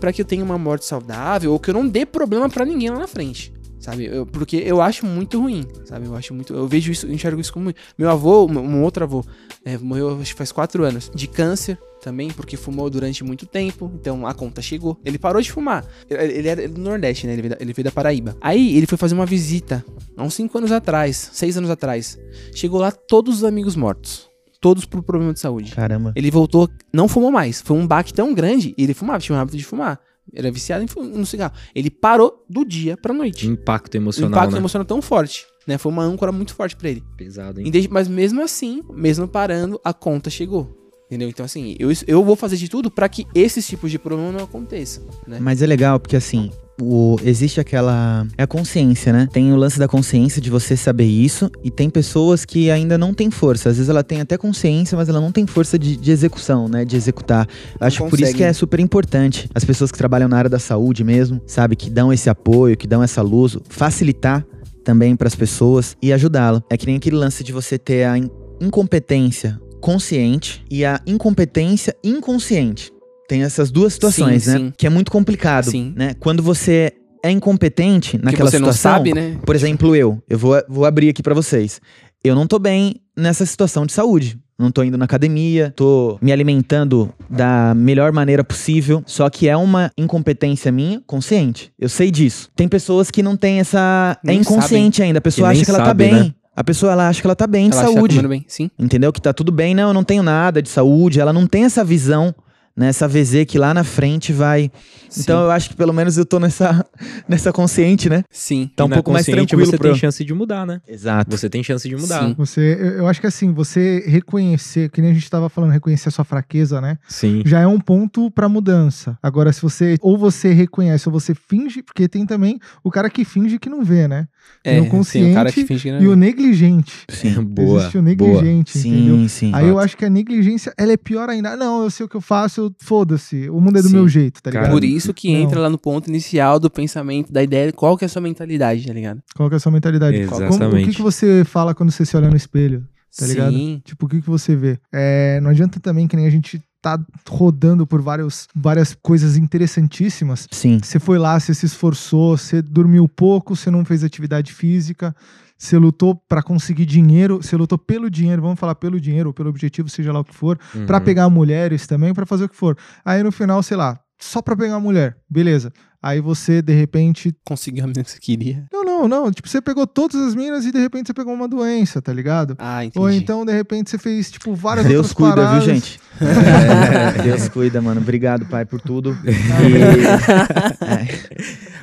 Speaker 3: pra que eu tenha uma morte saudável ou que eu não dê problema pra ninguém lá na frente. sabe? Eu- porque eu acho muito ruim, sabe? Eu acho muito. Eu vejo isso, eu enxergo isso como. Meu avô, um outro avô, é, morreu acho que faz quatro anos, de câncer também, porque fumou durante muito tempo, então a conta chegou. Ele parou de fumar. Ele, era do Nordeste, né? Ele veio, da, ele veio da Paraíba. Aí ele foi fazer uma visita, há uns cinco anos atrás, seis anos atrás. Chegou lá todos os amigos mortos. Todos por problema de saúde.
Speaker 2: Caramba.
Speaker 3: Ele voltou, não fumou mais. Foi um baque tão grande. E ele fumava, tinha o hábito de fumar. Era viciado em no cigarro. Ele parou do dia pra
Speaker 4: De
Speaker 3: noite.
Speaker 4: impacto
Speaker 3: O
Speaker 4: emocional,
Speaker 3: impacto
Speaker 4: né?
Speaker 3: emocional tão forte. Né? Foi uma âncora muito forte pra ele.
Speaker 4: Pesado, hein?
Speaker 3: Desde- Mas mesmo assim, mesmo parando, a conta chegou. Entendeu? Então, assim, eu, eu vou fazer de tudo pra que esses tipos de problema não aconteçam. Né?
Speaker 2: Mas é legal porque assim, o, existe aquela. É a consciência, né? Tem o lance da consciência de você saber isso, e tem pessoas que ainda não têm força. Às vezes ela tem até consciência, mas ela não tem força de, de execução, né? De executar. Eu Acho que por isso que é super importante. As pessoas que trabalham na área da saúde mesmo, sabe? Que dão esse apoio, que dão essa luz, facilitar também para as pessoas e ajudá-la. É que nem aquele lance de você ter a in- incompetência consciente e a incompetência inconsciente. Tem essas duas situações,
Speaker 3: Sim,
Speaker 2: né?
Speaker 3: sim.
Speaker 2: Que é muito complicado,
Speaker 3: Sim.
Speaker 2: né? Quando você é incompetente
Speaker 3: que
Speaker 2: naquela
Speaker 3: você não
Speaker 2: situação,
Speaker 3: sabe, né?
Speaker 2: por exemplo, eu, eu vou, vou abrir aqui pra vocês. Eu não tô bem nessa situação de saúde. Não tô indo na academia, tô me alimentando da melhor maneira possível. Só que é uma incompetência minha, consciente. Eu sei disso. Tem pessoas que não têm essa. é
Speaker 3: Nem
Speaker 2: inconsciente ainda. A pessoa
Speaker 4: E
Speaker 2: acha que ela tá
Speaker 4: sabe,
Speaker 2: bem.
Speaker 4: né?
Speaker 2: A pessoa ela acha que ela tá bem de
Speaker 3: Ela acha que tá
Speaker 2: saúde.
Speaker 3: bem. Sim.
Speaker 2: Entendeu? Que tá tudo bem, não, eu não tenho nada de saúde. Ela não tem essa visão, né? Essa VZ que lá na frente vai. Então eu acho que pelo menos eu tô nessa, nessa consciente, né?
Speaker 3: Sim.
Speaker 2: Tá
Speaker 4: E
Speaker 2: um
Speaker 4: na
Speaker 2: pouco mais tranquilo
Speaker 4: Você
Speaker 2: pra-
Speaker 4: tem chance de mudar, né?
Speaker 2: Exato.
Speaker 4: Você tem chance de mudar.
Speaker 3: Sim.
Speaker 1: Você, eu, acho que assim, você reconhecer, que nem a gente tava falando, reconhecer a sua fraqueza, né?
Speaker 4: Sim.
Speaker 1: Já é um ponto pra mudança. Agora, se você ou você reconhece ou você finge, porque tem também o cara que finge que não vê, né?
Speaker 3: É, sim,
Speaker 1: consciente
Speaker 3: o cara que finge que não
Speaker 1: E o negligente.
Speaker 2: Sim.
Speaker 4: Boa.
Speaker 1: Existe o negligente, entendeu?
Speaker 2: Sim, sim.
Speaker 1: Aí eu acho que a negligência, ela é pior ainda. Não, eu sei o que eu faço, eu- foda-se. O mundo é do
Speaker 3: Sim.
Speaker 1: meu jeito, tá ligado?
Speaker 3: Por isso que
Speaker 1: Não.
Speaker 3: entra lá no ponto inicial do pensamento, da ideia, qual que é a sua mentalidade, tá ligado?
Speaker 1: Qual que é a sua mentalidade? Como- o que,
Speaker 4: Exatamente.
Speaker 1: que você fala quando você se olha no espelho? Tá ligado?
Speaker 3: Sim.
Speaker 1: Tipo, o que, que você vê? É, não adianta também que nem a gente tá rodando por vários, várias coisas interessantíssimas.
Speaker 2: Sim.
Speaker 1: Você foi lá, você se esforçou, você dormiu pouco, você não fez atividade física, você lutou pra conseguir dinheiro, você lutou pelo dinheiro, vamos falar pelo dinheiro ou pelo objetivo, seja lá o que for, Pra
Speaker 4: Uhum.
Speaker 1: pegar mulheres também, pra fazer o que for. Aí no final, sei lá, só pra pegar mulher, beleza. Aí você, de repente.
Speaker 3: Conseguiu a menina que você queria.
Speaker 1: Não, não, não. Tipo, você pegou todas as minas e de repente você pegou uma doença, tá ligado?
Speaker 3: Ah, entendi.
Speaker 1: Ou então, de repente, você fez, tipo, várias
Speaker 2: Deus cuida,
Speaker 1: paradas.
Speaker 2: viu, gente? É, Deus cuida, mano. Obrigado, pai, por tudo. E-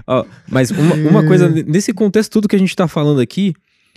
Speaker 4: Ó, mas uma, uma coisa, nesse contexto tudo que a gente tá falando aqui,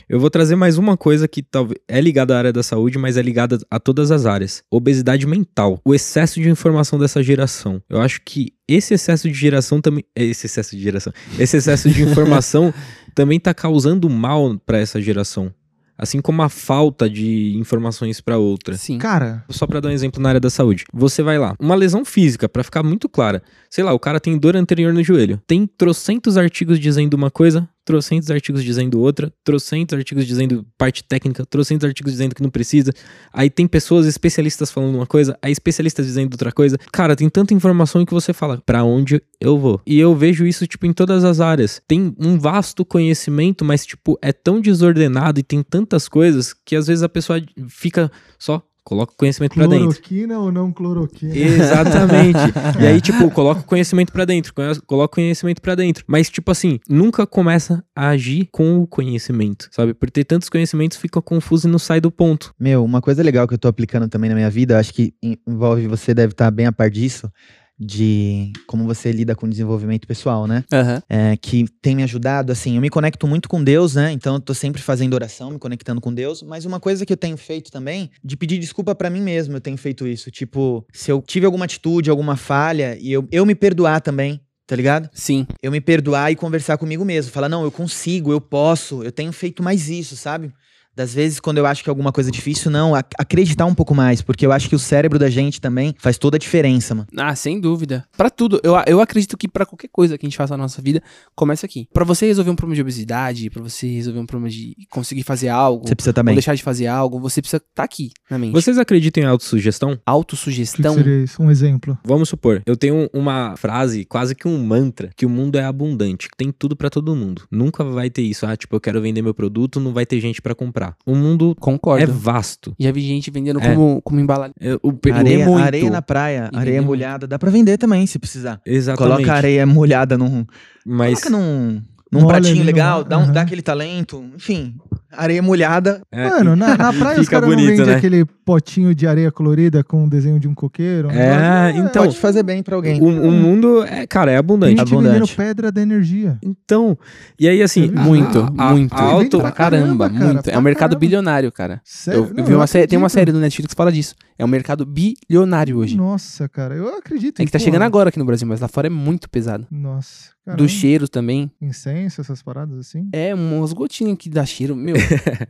Speaker 4: eu vou trazer mais uma coisa que talvez é ligada à área da saúde, mas é ligada a todas as áreas. Obesidade mental. O excesso de informação dessa geração. Eu acho que esse excesso de geração também. Esse excesso de geração. Esse excesso de informação também tá causando mal pra essa geração. Assim como a falta de informações pra outra.
Speaker 3: Sim.
Speaker 1: Cara,
Speaker 4: Só pra dar um exemplo na área da saúde. Você vai lá, uma lesão física, pra ficar muito clara. Sei lá, o cara tem dor anterior no joelho. Tem trocentos artigos dizendo uma coisa, trocentos artigos dizendo outra, trocentos artigos dizendo parte técnica, trocentos artigos dizendo que não precisa. Aí tem pessoas especialistas falando uma coisa, aí especialistas dizendo outra coisa. Cara, tem tanta informação que você fala, pra onde eu vou? E eu vejo isso, tipo, em todas as áreas. Tem um vasto conhecimento, mas, tipo, é tão desordenado e tem tantas coisas que às vezes a pessoa fica só. Coloca o conhecimento pra dentro.
Speaker 1: cloroquina ou não cloroquina?
Speaker 4: Exatamente. e aí, tipo, coloca o conhecimento pra dentro, coloca o conhecimento pra dentro. Mas, tipo assim, nunca começa a agir com o conhecimento, sabe? Por ter tantos conhecimentos, fica confuso e não sai do ponto.
Speaker 2: Meu, uma coisa legal que eu tô aplicando também na minha vida, acho que en- envolve você deve estar bem a par disso, de como você lida com o desenvolvimento pessoal, né?
Speaker 3: Aham.
Speaker 2: É, que tem me ajudado, assim, eu me conecto muito com Deus, né? Então eu tô sempre fazendo oração, me conectando com Deus, mas uma coisa que eu tenho feito também, de pedir desculpa pra mim mesmo, eu tenho feito isso. Tipo, se eu tive alguma atitude, alguma falha, e eu, eu me perdoar também, tá ligado?
Speaker 3: Sim.
Speaker 2: eu me perdoar e conversar comigo mesmo. Falar, não, eu consigo, eu posso, eu tenho feito mais isso, sabe? Das vezes, quando eu acho que alguma coisa é difícil, não, ac- acreditar um pouco mais, porque eu acho que o cérebro da gente também faz toda a diferença, mano.
Speaker 3: Ah, sem dúvida. Pra tudo. Eu, eu acredito que pra qualquer coisa que a gente faça na nossa vida, começa aqui. Pra você resolver um problema de obesidade, pra você resolver um problema de conseguir fazer algo,
Speaker 2: Você precisa
Speaker 3: ou
Speaker 2: também.
Speaker 3: deixar de fazer algo, você precisa estar aqui na mente.
Speaker 4: Vocês acreditam em autossugestão?
Speaker 1: O que, que
Speaker 3: Autossugestão.
Speaker 1: seria isso? Um exemplo.
Speaker 4: Vamos supor, eu tenho uma frase, quase que um mantra, que o mundo é abundante, que tem tudo pra todo mundo. Nunca vai ter isso, ah, tipo, eu quero vender meu produto, não vai ter gente pra comprar. O mundo
Speaker 3: Concordo.
Speaker 4: é vasto.
Speaker 3: Já vi gente vendendo
Speaker 4: É.
Speaker 3: como, como embalagem.
Speaker 4: É, o,
Speaker 2: Areia,
Speaker 3: muito.
Speaker 2: areia na praia,
Speaker 3: E
Speaker 2: areia molhada, dá pra vender também, se precisar.
Speaker 4: Exatamente.
Speaker 2: Coloca areia molhada num,
Speaker 4: Mas
Speaker 2: coloca num, num pratinho
Speaker 1: ali no-
Speaker 2: legal, dá, um,
Speaker 1: aham.
Speaker 2: dá aquele talento, enfim, areia molhada.
Speaker 4: é,
Speaker 1: Mano, na, na praia os caras não vendem
Speaker 4: né?
Speaker 1: aquele potinho de areia colorida com o desenho de um coqueiro.
Speaker 4: É, então,
Speaker 2: Pode fazer bem pra alguém.
Speaker 4: o, o mundo é, cara, é
Speaker 1: Tem
Speaker 4: abundante.
Speaker 1: gente
Speaker 2: abundante.
Speaker 1: vendendo pedra da energia.
Speaker 4: Então, e aí assim,
Speaker 1: Ah,
Speaker 3: Muito,
Speaker 4: a-
Speaker 3: muito.
Speaker 4: a auto,
Speaker 3: Pra caramba,
Speaker 1: cara,
Speaker 3: muito.
Speaker 1: pra
Speaker 3: É um mercado
Speaker 1: caramba.
Speaker 3: bilionário, cara.
Speaker 1: Sério?
Speaker 3: Eu, eu
Speaker 1: Não,
Speaker 3: vi uma série, tem uma série do Netflix que fala disso. É um mercado bilionário hoje.
Speaker 1: Nossa, cara, eu acredito.
Speaker 3: É que tá
Speaker 1: pô,
Speaker 3: chegando agora aqui no Brasil, mas lá fora é muito pesado.
Speaker 1: Nossa. caramba.
Speaker 3: Dos cheiros também.
Speaker 1: Incenso, essas paradas assim.
Speaker 3: É, umas gotinhas que dá cheiro, meu.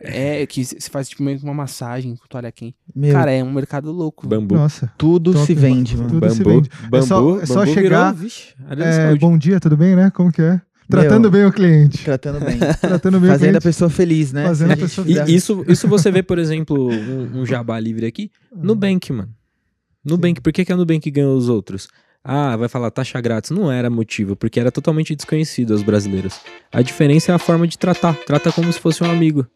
Speaker 3: É que você faz tipo meio que uma massagem com toalha quente.
Speaker 2: Meu,
Speaker 3: Cara, é um mercado louco.
Speaker 4: bambu.
Speaker 1: Nossa.
Speaker 2: tudo
Speaker 1: top,
Speaker 2: se vende, mano.
Speaker 1: Tudo se
Speaker 4: bambu,
Speaker 1: vende.
Speaker 4: bambu,
Speaker 1: só- é só
Speaker 4: bambu
Speaker 1: chegar,
Speaker 4: virou, vixe, área da
Speaker 1: É, bom dia, tudo bem, né? Como que é? Tratando bem o cliente.
Speaker 2: Tratando bem.
Speaker 1: Tratando bem o
Speaker 2: Fazendo a
Speaker 1: cliente.
Speaker 2: pessoa feliz, né?
Speaker 1: Fazendo
Speaker 2: Se
Speaker 1: a
Speaker 2: gente
Speaker 1: pessoa
Speaker 4: E isso, isso você vê, por exemplo, um, um jabá livre aqui, Nubank, mano. Nubank, por que, que a Nubank ganhou os outros? Ah, vai falar taxa grátis. Não era motivo, porque era totalmente desconhecido aos brasileiros. A diferença é a forma de tratar. Trata como se fosse um amigo.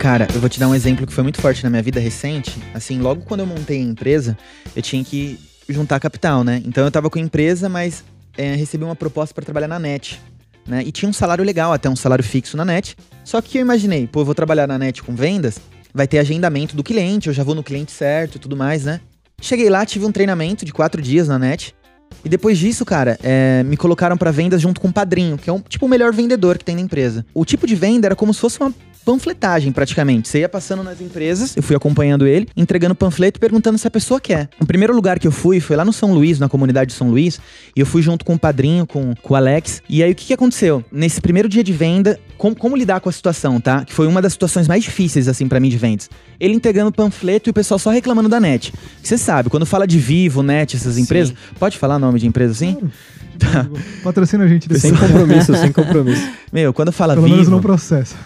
Speaker 2: Cara, eu vou te dar um exemplo que foi muito forte na minha vida recente. Assim, logo quando eu montei a empresa, eu tinha que juntar capital, né? Então eu tava com a empresa, mas é, recebi uma proposta para trabalhar na net. Né? E tinha um salário legal, até um salário fixo na net. Só que eu imaginei, pô, eu vou trabalhar na net com vendas, vai ter agendamento do cliente, eu já vou no cliente certo e tudo mais, né? Cheguei lá, tive um treinamento de quatro dias na net. E depois disso, cara, é, me colocaram pra vendas junto com o padrinho, que é um tipo o melhor vendedor que tem na empresa. O tipo de venda era como se fosse uma panfletagem, praticamente. Você ia passando nas empresas, eu fui acompanhando ele, entregando panfleto e perguntando se a pessoa quer. O primeiro lugar que eu fui foi lá no São Luís, na comunidade de São Luís, e eu fui junto com o padrinho, com, com o Alex. E aí o que, que aconteceu? Nesse primeiro dia de venda, como, como lidar com a situação, tá? Que foi uma das situações mais difíceis, assim, pra mim de vendas. Ele entregando panfleto e o pessoal só reclamando da net. Você sabe, quando fala de Vivo, net, essas empresas, pode falar nome de empresa assim?
Speaker 1: Claro. Patrocina a gente
Speaker 4: Sem compromisso, sem compromisso.
Speaker 2: Meu, quando fala
Speaker 1: Pelo menos
Speaker 2: Vivo.
Speaker 1: não processa.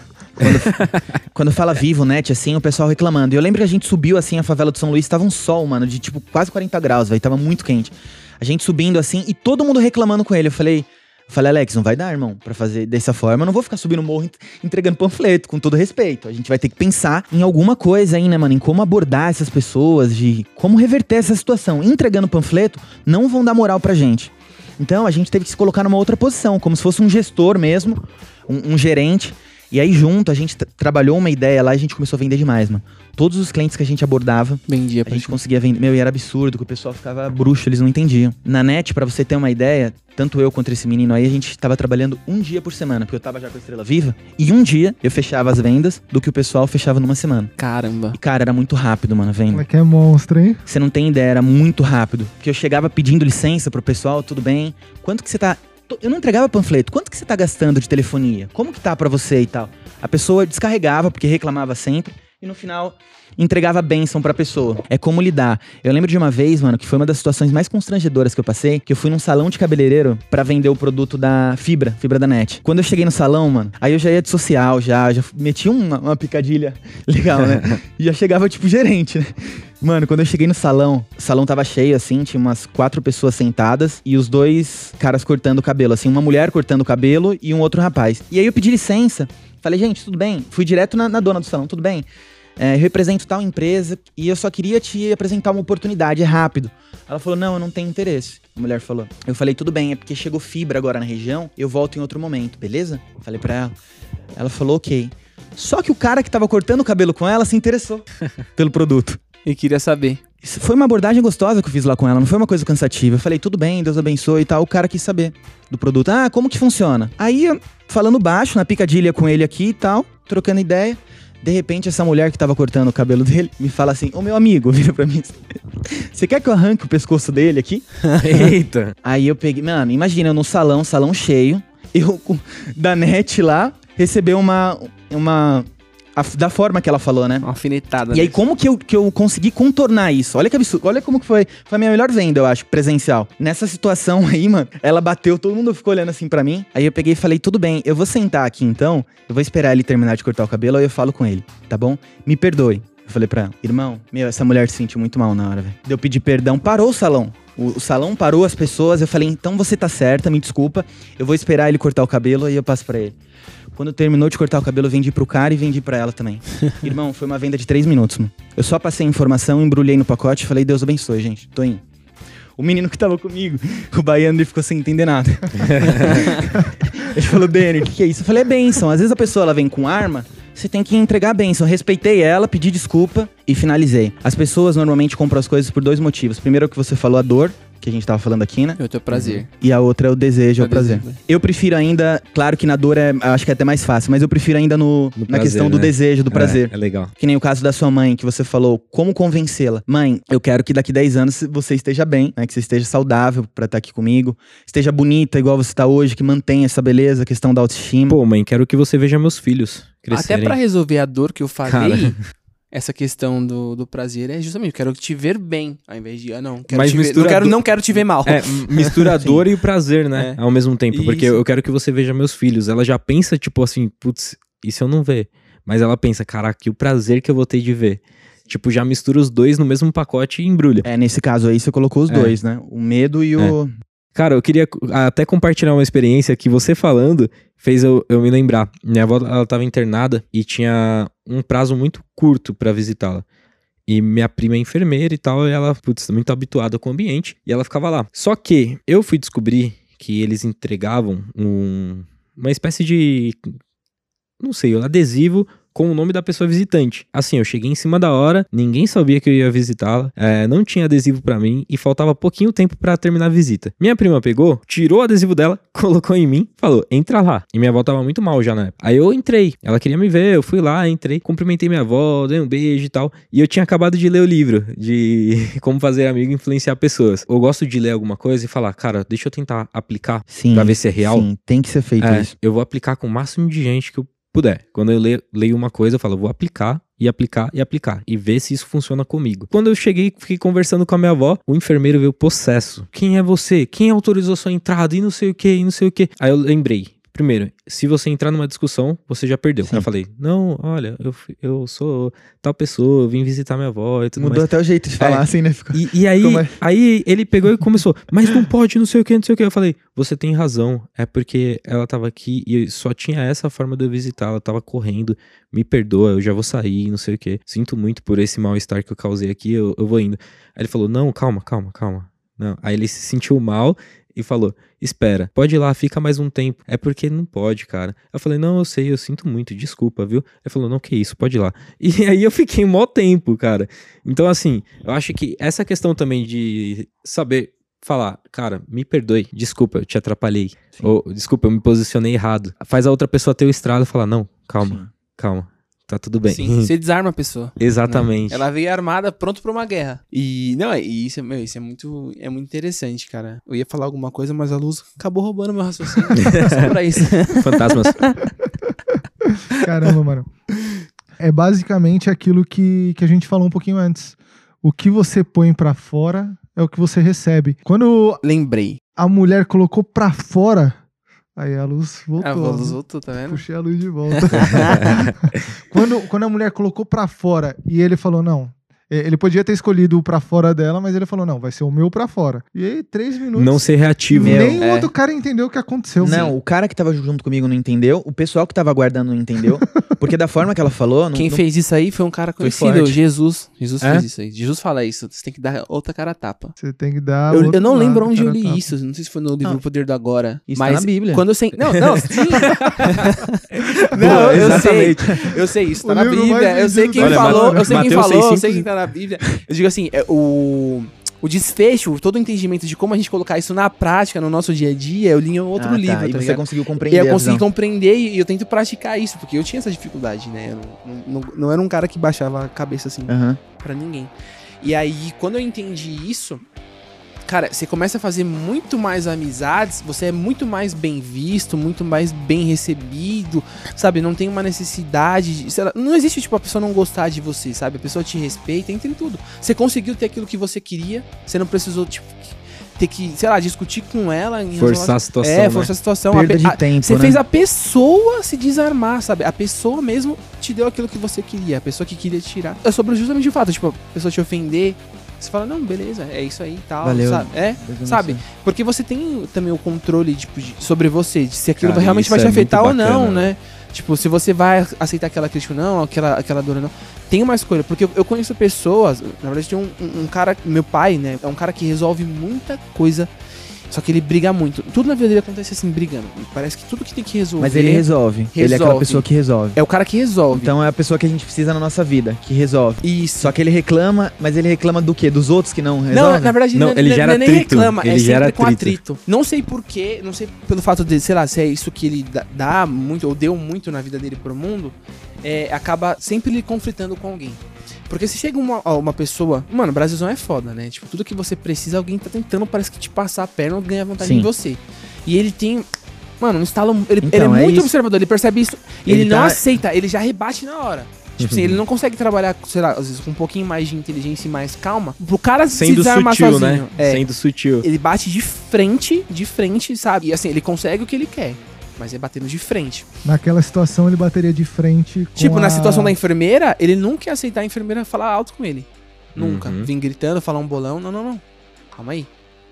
Speaker 2: Quando fala vivo, net, assim, o pessoal reclamando. E eu lembro que a gente subiu, assim, a favela do São Luís, tava um sol, mano, de tipo quase 40 graus, velho, tava muito quente. A gente subindo assim e todo mundo reclamando com ele. Eu falei, falei, Alex, não vai dar, irmão, pra fazer dessa forma. Eu não vou ficar subindo o morro ent- entregando panfleto, com todo respeito. A gente vai ter que pensar em alguma coisa aí, né, mano, em como abordar essas pessoas, de como reverter essa situação. Entregando panfleto, não vão dar moral pra gente. Então a gente teve que se colocar numa outra posição, como se fosse um gestor mesmo, um, um gerente. E aí, junto, a gente tra- trabalhou uma ideia lá e a gente começou a vender demais, mano. Todos os clientes que a gente abordava,
Speaker 3: Vendia
Speaker 2: a gente conseguia vender. Meu, e era absurdo, que o pessoal ficava bruxo, eles não entendiam. Na net, pra você ter uma ideia, tanto eu quanto esse menino aí, a gente tava trabalhando um dia por semana, porque eu tava já com a Estrela Viva. E um dia eu fechava as vendas do que o pessoal fechava numa semana.
Speaker 3: Caramba.
Speaker 2: E, cara, era muito rápido, mano, a venda.
Speaker 1: Como é que é monstro, hein?
Speaker 2: Você não tem ideia, era muito rápido. Porque eu chegava pedindo licença pro pessoal, tudo bem. Quanto que você tá. Eu não entregava panfleto. Quanto que você tá gastando de telefonia? Como que tá pra você e tal? A pessoa descarregava, porque reclamava sempre. E no final, entregava a bênção pra pessoa. É como lidar. Eu lembro de uma vez, mano, que foi uma das situações mais constrangedoras que eu passei, que eu fui num salão de cabeleireiro pra vender o produto da fibra, fibra da net. Quando eu cheguei no salão, mano, aí eu já ia de social, já, já meti uma, uma picadilha legal, né? e já chegava tipo gerente, né? Mano, quando eu cheguei no salão, o salão tava cheio, assim, tinha umas quatro pessoas sentadas e os dois caras cortando o cabelo, assim, uma mulher cortando o cabelo e um outro rapaz. E aí eu pedi licença, falei, gente, tudo bem? Fui direto na, na dona do salão, tudo bem? É, eu represento tal empresa e eu só queria te apresentar uma oportunidade, é rápido. Ela falou, não, eu não tenho interesse. A mulher falou. Eu falei, tudo bem, é porque chegou fibra agora na região, eu volto em outro momento, beleza? Falei pra ela. Ela falou, ok. Só que o cara que tava cortando o cabelo com ela se interessou pelo produto.
Speaker 3: E queria saber.
Speaker 2: Isso Foi uma abordagem gostosa que eu fiz lá com ela, não foi uma coisa cansativa. Eu falei, tudo bem, Deus abençoe e tal. O cara quis saber do produto. Ah, como que funciona? Aí, falando baixo, na picadilha com ele aqui e tal, trocando ideia. De repente, essa mulher que tava cortando o cabelo dele me fala assim: Ô meu amigo, vira pra mim. Você quer que eu arranque o pescoço dele aqui?
Speaker 4: Eita.
Speaker 2: Aí eu peguei, mano, imagina eu no salão, salão cheio, eu com- da net lá, receber uma. uma a- da forma que ela falou, né?
Speaker 3: Uma alfinetada.
Speaker 2: E aí, como que eu, que eu consegui contornar isso? Olha que absurdo. Olha como que foi. Foi a minha melhor venda, eu acho, presencial. Nessa situação aí, mano, ela bateu, todo mundo ficou olhando assim pra mim. Aí eu peguei e falei, tudo bem, eu vou sentar aqui então, eu vou esperar ele terminar de cortar o cabelo, aí eu falo com ele, tá bom? Me perdoe. Eu falei pra ela, irmão, meu, essa mulher se sentiu muito mal na hora, velho. Deu pedir perdão, parou o salão. O, o salão parou as pessoas, eu falei, então você tá certa, me desculpa, eu vou esperar ele cortar o cabelo, aí eu passo pra ele. Quando terminou de cortar o cabelo, vendi pro cara e vendi pra ela também. Irmão, foi uma venda de três minutos, mano. Eu só passei a informação, embrulhei no pacote e falei, Deus abençoe, gente. Tô indo. O menino que tava comigo, o baiano, ele ficou sem entender nada. ele falou, Dani, o que, que é isso? Eu falei, é bênção. Às vezes a pessoa ela vem com arma, você tem que entregar a bênção. Respeitei ela, pedi desculpa e finalizei. As pessoas normalmente compram as coisas por dois motivos. Primeiro é o que você falou, a dor, que a gente tava falando aqui, né?
Speaker 3: É o teu prazer.
Speaker 2: E a outra é o desejo, é o
Speaker 3: É
Speaker 2: prazer.
Speaker 3: desejo, né?
Speaker 2: Eu prefiro ainda, claro que na dor é, acho que é até mais fácil, mas eu prefiro ainda no,
Speaker 4: No
Speaker 2: na
Speaker 4: prazer,
Speaker 2: questão do
Speaker 4: né?
Speaker 2: desejo, do prazer.
Speaker 4: É, é legal.
Speaker 2: Que nem o caso da sua mãe, que você falou, como convencê-la? Mãe, eu quero que daqui 10 anos você esteja bem, né? Que você esteja saudável pra estar aqui comigo. Esteja bonita, igual você tá hoje, que mantenha essa beleza, questão da autoestima.
Speaker 4: Pô, mãe, quero que você veja meus filhos
Speaker 3: Até
Speaker 4: crescerem.
Speaker 3: pra resolver a dor que eu falei,
Speaker 4: Cara.
Speaker 3: Essa questão do, do prazer é justamente, eu quero te ver bem, ao invés de, ah, não, quero
Speaker 4: Mas
Speaker 3: te ver, não, quero, não quero te ver mal.
Speaker 4: É, mistura a dor e o prazer, né?
Speaker 3: É.
Speaker 4: Ao mesmo tempo. Porque
Speaker 3: Isso.
Speaker 4: eu quero que você veja meus filhos. Ela já pensa, tipo assim, putz, e se eu não ver? Mas ela pensa, caraca, que o prazer que eu vou ter de ver. Tipo, já mistura os dois no mesmo pacote e embrulha.
Speaker 2: É, nesse caso aí você colocou os
Speaker 4: É.
Speaker 2: dois, né? O medo e o.
Speaker 4: Cara, eu queria até compartilhar uma experiência que você falando fez eu, eu me lembrar. Minha avó, ela tava internada e tinha um prazo muito curto pra visitá-la. E minha prima é enfermeira e tal, e ela, putz, muito habituada com o ambiente, e ela ficava lá. Só que eu fui descobrir que eles entregavam um, uma espécie de, não sei, um adesivo com o nome da pessoa visitante. Assim, eu cheguei em cima da hora, ninguém sabia que eu ia visitá-la, é, não tinha adesivo pra mim e faltava pouquinho tempo pra terminar a visita. Minha prima pegou, tirou o adesivo dela, colocou em mim, falou: entra lá. E minha avó tava muito mal já na época. Aí eu entrei, ela queria me ver, eu fui lá, entrei, cumprimentei minha avó, dei um beijo e tal. E eu tinha acabado de ler o livro de como fazer amigo e influenciar pessoas. Eu gosto de ler alguma coisa e falar, cara, deixa eu tentar aplicar
Speaker 2: Sim.
Speaker 4: pra ver se é real.
Speaker 2: Sim, tem que ser feito
Speaker 4: É,
Speaker 2: isso.
Speaker 4: eu vou aplicar com o máximo de gente que eu puder. Quando eu leio, uma coisa, eu falo, vou aplicar e aplicar e aplicar e ver se isso funciona comigo. Quando eu cheguei, fiquei conversando com a minha avó, o enfermeiro veio possesso. Quem é você? Quem autorizou sua entrada? E não sei o que, e não sei o que. Aí eu lembrei. Primeiro, se você entrar numa discussão, você já perdeu.
Speaker 2: Sim.
Speaker 4: Eu falei, não, olha, eu, eu sou tal pessoa, eu vim visitar minha avó e tudo
Speaker 2: Mudou
Speaker 4: mais.
Speaker 2: até o jeito de falar,
Speaker 4: É.
Speaker 2: assim, né? Ficou...
Speaker 4: E, e aí, aí ele pegou e começou, mas não pode, não sei o que, não sei o que. Eu falei, você tem razão, é porque ela tava aqui e só tinha essa forma de eu visitar, ela tava correndo, me perdoa, eu já vou sair, não sei o que. Sinto muito por esse mal-estar que eu causei aqui, eu, eu vou indo. Aí ele falou, não, calma, calma, calma. Não. Aí ele se sentiu mal e falou, espera, pode ir lá, fica mais um tempo. É porque não pode, cara. Eu falei, não, eu sei, eu sinto muito, desculpa, viu? Ele falou, não, que isso, pode ir lá. E aí eu fiquei mó tempo, cara. Então, assim, eu acho que essa questão também de saber falar, cara, me perdoe, desculpa, eu te atrapalhei.
Speaker 2: Sim.
Speaker 4: Ou, desculpa, eu me posicionei errado. Faz a outra pessoa ter o estrado e falar, não, calma,
Speaker 2: Sim.
Speaker 4: calma, tá tudo bem.
Speaker 3: Sim, você desarma a pessoa.
Speaker 4: Exatamente.
Speaker 3: Ela veio armada, pronto pra uma guerra. E, não, e isso, é- meu, isso é muito, é muito interessante, cara. Eu ia falar alguma coisa, mas a luz acabou roubando meu raciocínio. Só pra isso.
Speaker 4: Fantasmas.
Speaker 1: Caramba, mano. É basicamente aquilo que, que a gente falou um pouquinho antes. O que você põe pra fora é o que você recebe. Quando
Speaker 3: Lembrei.
Speaker 1: a mulher colocou pra fora, aí a luz voltou.
Speaker 3: A luz voltou, tá vendo?
Speaker 1: Puxei a luz de volta. quando, quando a mulher colocou pra fora e ele falou, não. Eh, Ele podia ter escolhido o pra fora dela, mas ele falou, não, vai ser o meu pra fora. E aí, três minutos.
Speaker 4: Não ser reativo.
Speaker 2: Meu,
Speaker 1: Nem o
Speaker 3: é.
Speaker 1: outro cara entendeu o que aconteceu.
Speaker 2: Não, o cara que tava junto comigo não entendeu, o pessoal que tava aguardando não entendeu, porque da forma que ela falou, não,
Speaker 3: Quem
Speaker 2: não-
Speaker 3: fez isso aí foi um cara conhecido. Jesus. Jesus
Speaker 4: É?
Speaker 3: fez isso aí. Jesus fala isso. Você tem que dar outra cara a tapa.
Speaker 1: Você tem que dar.
Speaker 3: eu, eu não lembro onde eu li
Speaker 1: tá.
Speaker 3: isso. Não sei se foi no livro
Speaker 2: Não.
Speaker 3: Poder do Agora.
Speaker 2: Isso tá
Speaker 3: mas
Speaker 2: na Bíblia.
Speaker 3: Quando eu sei. Não, não, sim. não,
Speaker 4: Boa,
Speaker 3: eu sei.
Speaker 4: exatamente.
Speaker 3: Eu sei, isso tá
Speaker 1: O
Speaker 3: na Bíblia. Eu sei quem falou, eu sei quem falou, eu
Speaker 4: 6,5.
Speaker 3: sei quem tá na Bíblia. Eu digo assim, é, o. o desfecho, todo o entendimento de como a gente colocar isso na prática, no nosso dia a dia, eu li em outro
Speaker 2: Ah, tá.
Speaker 3: livro.
Speaker 2: E
Speaker 3: tá
Speaker 2: você
Speaker 3: ligado?
Speaker 2: conseguiu
Speaker 3: E
Speaker 2: compreender
Speaker 3: aí eu consegui compreender e eu tento praticar isso, porque eu tinha essa dificuldade, né? Eu não, não, não- era um cara que baixava a cabeça assim
Speaker 2: Aham.
Speaker 3: pra ninguém. E aí, quando eu entendi isso, cara, você começa a fazer muito mais amizades, você é muito mais bem visto, muito mais bem recebido, sabe? Não tem uma necessidade de. lá, não existe, tipo, a pessoa não gostar de você, sabe? A pessoa te respeita, entra em tudo. Você conseguiu ter aquilo que você queria, você não precisou, tipo, ter que, sei lá, discutir com ela em
Speaker 4: Forçar
Speaker 3: relação
Speaker 4: a situação,
Speaker 3: É,
Speaker 4: né?
Speaker 3: forçar a situação.
Speaker 2: Perda
Speaker 3: A
Speaker 2: de
Speaker 3: a-
Speaker 2: tempo,
Speaker 3: você
Speaker 2: né?
Speaker 3: fez a pessoa se desarmar, sabe? A pessoa mesmo te deu aquilo que você queria, a pessoa que queria tirar. É sobre justamente o fato, tipo, a pessoa te ofender, você fala, não, beleza, é isso aí e tal,
Speaker 2: Valeu.
Speaker 3: sabe? É, sabe? Porque você tem também o controle, tipo, de- sobre você, de se aquilo
Speaker 4: Cara,
Speaker 3: realmente vai te
Speaker 4: é
Speaker 3: afetar ou não,
Speaker 4: bacana,
Speaker 3: né? Tipo, se você vai aceitar aquela crítica ou não, aquela, aquela dor ou não. Tem uma escolha, porque eu, eu conheço pessoas, na verdade tem um, um- um cara, meu pai, né, é um cara que resolve muita coisa, só que ele briga muito. Tudo na vida dele acontece assim, brigando. E Parece que tudo que tem que resolver...
Speaker 2: Mas ele resolve. Ele é aquela
Speaker 3: Resolve.
Speaker 2: pessoa que resolve.
Speaker 3: É o cara que resolve.
Speaker 2: Então é a pessoa que a gente precisa na nossa vida, que resolve.
Speaker 3: Isso.
Speaker 2: Só que ele reclama, mas ele reclama do quê? Dos outros que não
Speaker 3: Não,
Speaker 2: resolvem?
Speaker 3: na verdade,
Speaker 4: Não,
Speaker 3: não,
Speaker 4: ele
Speaker 3: não-
Speaker 4: gera
Speaker 3: não é nem
Speaker 4: atrito.
Speaker 3: reclama,
Speaker 4: Ele
Speaker 3: é sempre
Speaker 4: gera
Speaker 3: com
Speaker 4: atrito.
Speaker 3: atrito. Não sei porquê, não sei pelo fato de, sei lá, se é isso que ele dá, dá muito, ou deu muito na vida dele pro mundo, é, acaba sempre lhe conflitando com alguém. Porque se chega uma, uma pessoa. Mano, o Brasilzão é foda, né? Tipo, tudo que você precisa, alguém tá tentando, parece que te passar a perna ou ganhar vantagem
Speaker 2: Sim.
Speaker 3: em você. E ele tem. Mano, um instala. Ele,
Speaker 2: Então,
Speaker 3: ele é
Speaker 2: é
Speaker 3: muito
Speaker 2: isso.
Speaker 3: observador, ele percebe isso. E ele,
Speaker 2: Ele
Speaker 3: não
Speaker 2: tá-
Speaker 3: aceita, ele já rebate na hora. Tipo assim, ele não consegue trabalhar, sei lá, às vezes com um pouquinho mais de inteligência e mais calma. Pro cara se
Speaker 4: Sendo
Speaker 3: desarmar
Speaker 4: sutil,
Speaker 3: sozinho.
Speaker 4: né?
Speaker 3: É,
Speaker 4: Sendo sutil.
Speaker 3: ele bate de frente, de frente, sabe? E assim, ele consegue o que ele quer. Mas é batendo de frente.
Speaker 1: Naquela situação ele bateria de frente com
Speaker 3: tipo, na
Speaker 1: a-
Speaker 3: situação da enfermeira, ele nunca ia aceitar a enfermeira falar alto com ele. Nunca.
Speaker 4: Uhum.
Speaker 3: Vim gritando, falar um bolão. Não, não, não. Calma aí.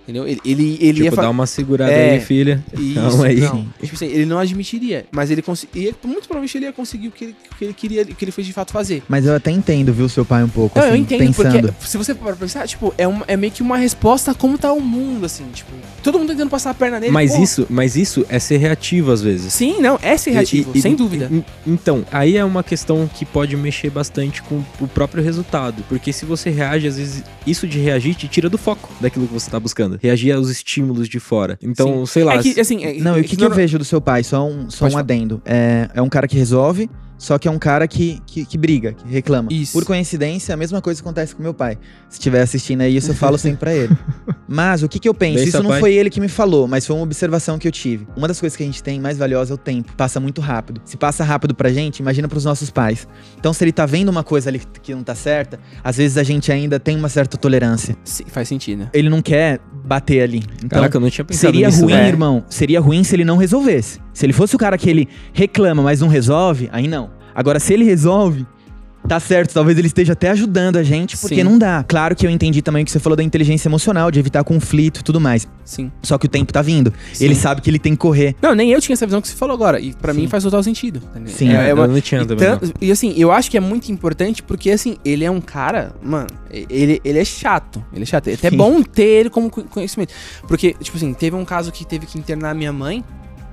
Speaker 3: Entendeu? Ele, ele, ele ia
Speaker 4: Tipo,
Speaker 3: falar.
Speaker 4: dá uma segurada
Speaker 3: É.
Speaker 4: aí, filha.
Speaker 3: Isso,
Speaker 4: Calma aí.
Speaker 3: não. Tipo assim, ele não admitiria. Mas ele conseguia. Muito provavelmente ele ia conseguir o que ele, o que ele queria, o que ele fez de fato fazer.
Speaker 2: Mas eu até entendo, viu, seu pai um pouco,
Speaker 3: Não,
Speaker 2: assim,
Speaker 3: eu entendo,
Speaker 2: pensando.
Speaker 3: porque se você for pensar, tipo, é, uma- é meio que uma resposta a como tá o mundo, assim, tipo, todo mundo tentando passar a perna nele.
Speaker 4: Mas isso, mas isso é ser reativo às vezes.
Speaker 3: Sim, não, é ser reativo,
Speaker 4: E- e-
Speaker 3: sem dúvida.
Speaker 4: e- Então, aí é uma questão que pode mexer bastante com o próprio resultado. Porque se você reage, às vezes, isso de reagir te tira do foco daquilo que você tá buscando. Reagir aos estímulos de fora. Então, sei lá.
Speaker 3: É que, assim, é-
Speaker 2: Não, e
Speaker 3: é
Speaker 2: o que, que eu
Speaker 3: não-
Speaker 2: vejo do seu pai? Só um, só
Speaker 3: Pode
Speaker 2: um adendo. É, é um cara que resolve, só que é um cara que, que, que briga, que reclama.
Speaker 3: Isso.
Speaker 2: Por coincidência, a mesma coisa acontece com meu pai. Se estiver assistindo aí, isso eu falo sempre pra ele. Mas o que, que eu penso?
Speaker 4: Bem,
Speaker 2: isso não
Speaker 4: pai.
Speaker 2: foi ele que me falou, mas foi uma observação que eu tive. Uma das coisas que a gente tem mais valiosa é o tempo. Passa muito rápido. Se passa rápido pra gente, imagina pros nossos pais. Então, se ele tá vendo uma coisa ali que não tá certa, às vezes a gente ainda tem uma certa tolerância.
Speaker 3: Sim, faz sentido, né?
Speaker 2: Ele não quer bater ali. Então,
Speaker 4: Caraca, eu não tinha pensado
Speaker 2: Seria
Speaker 4: nisso,
Speaker 2: ruim,
Speaker 4: né?
Speaker 2: irmão. Seria ruim se ele não resolvesse. Se ele fosse o cara que ele reclama, mas não resolve, aí não. Agora, se ele resolve, tá certo. Talvez ele esteja até ajudando a gente, porque
Speaker 3: Sim.
Speaker 2: não dá. Claro que eu entendi também o que você falou da inteligência emocional, de evitar conflito e tudo mais.
Speaker 3: Sim.
Speaker 2: Só que o tempo tá vindo.
Speaker 3: Sim.
Speaker 2: Ele sabe que ele tem que correr.
Speaker 3: Não, nem eu tinha essa visão que você falou agora. E pra
Speaker 2: Sim.
Speaker 3: mim faz total sentido.
Speaker 2: Sim.
Speaker 3: é, é uma-
Speaker 4: eu não tinha
Speaker 3: e,
Speaker 4: também.
Speaker 3: tanto- e assim, eu acho que é muito importante porque, assim, ele é um cara, mano, ele, ele é chato. Ele é chato. É até
Speaker 2: Sim.
Speaker 3: bom ter ele como co- conhecimento. Porque, tipo assim, teve um caso que teve que internar minha mãe.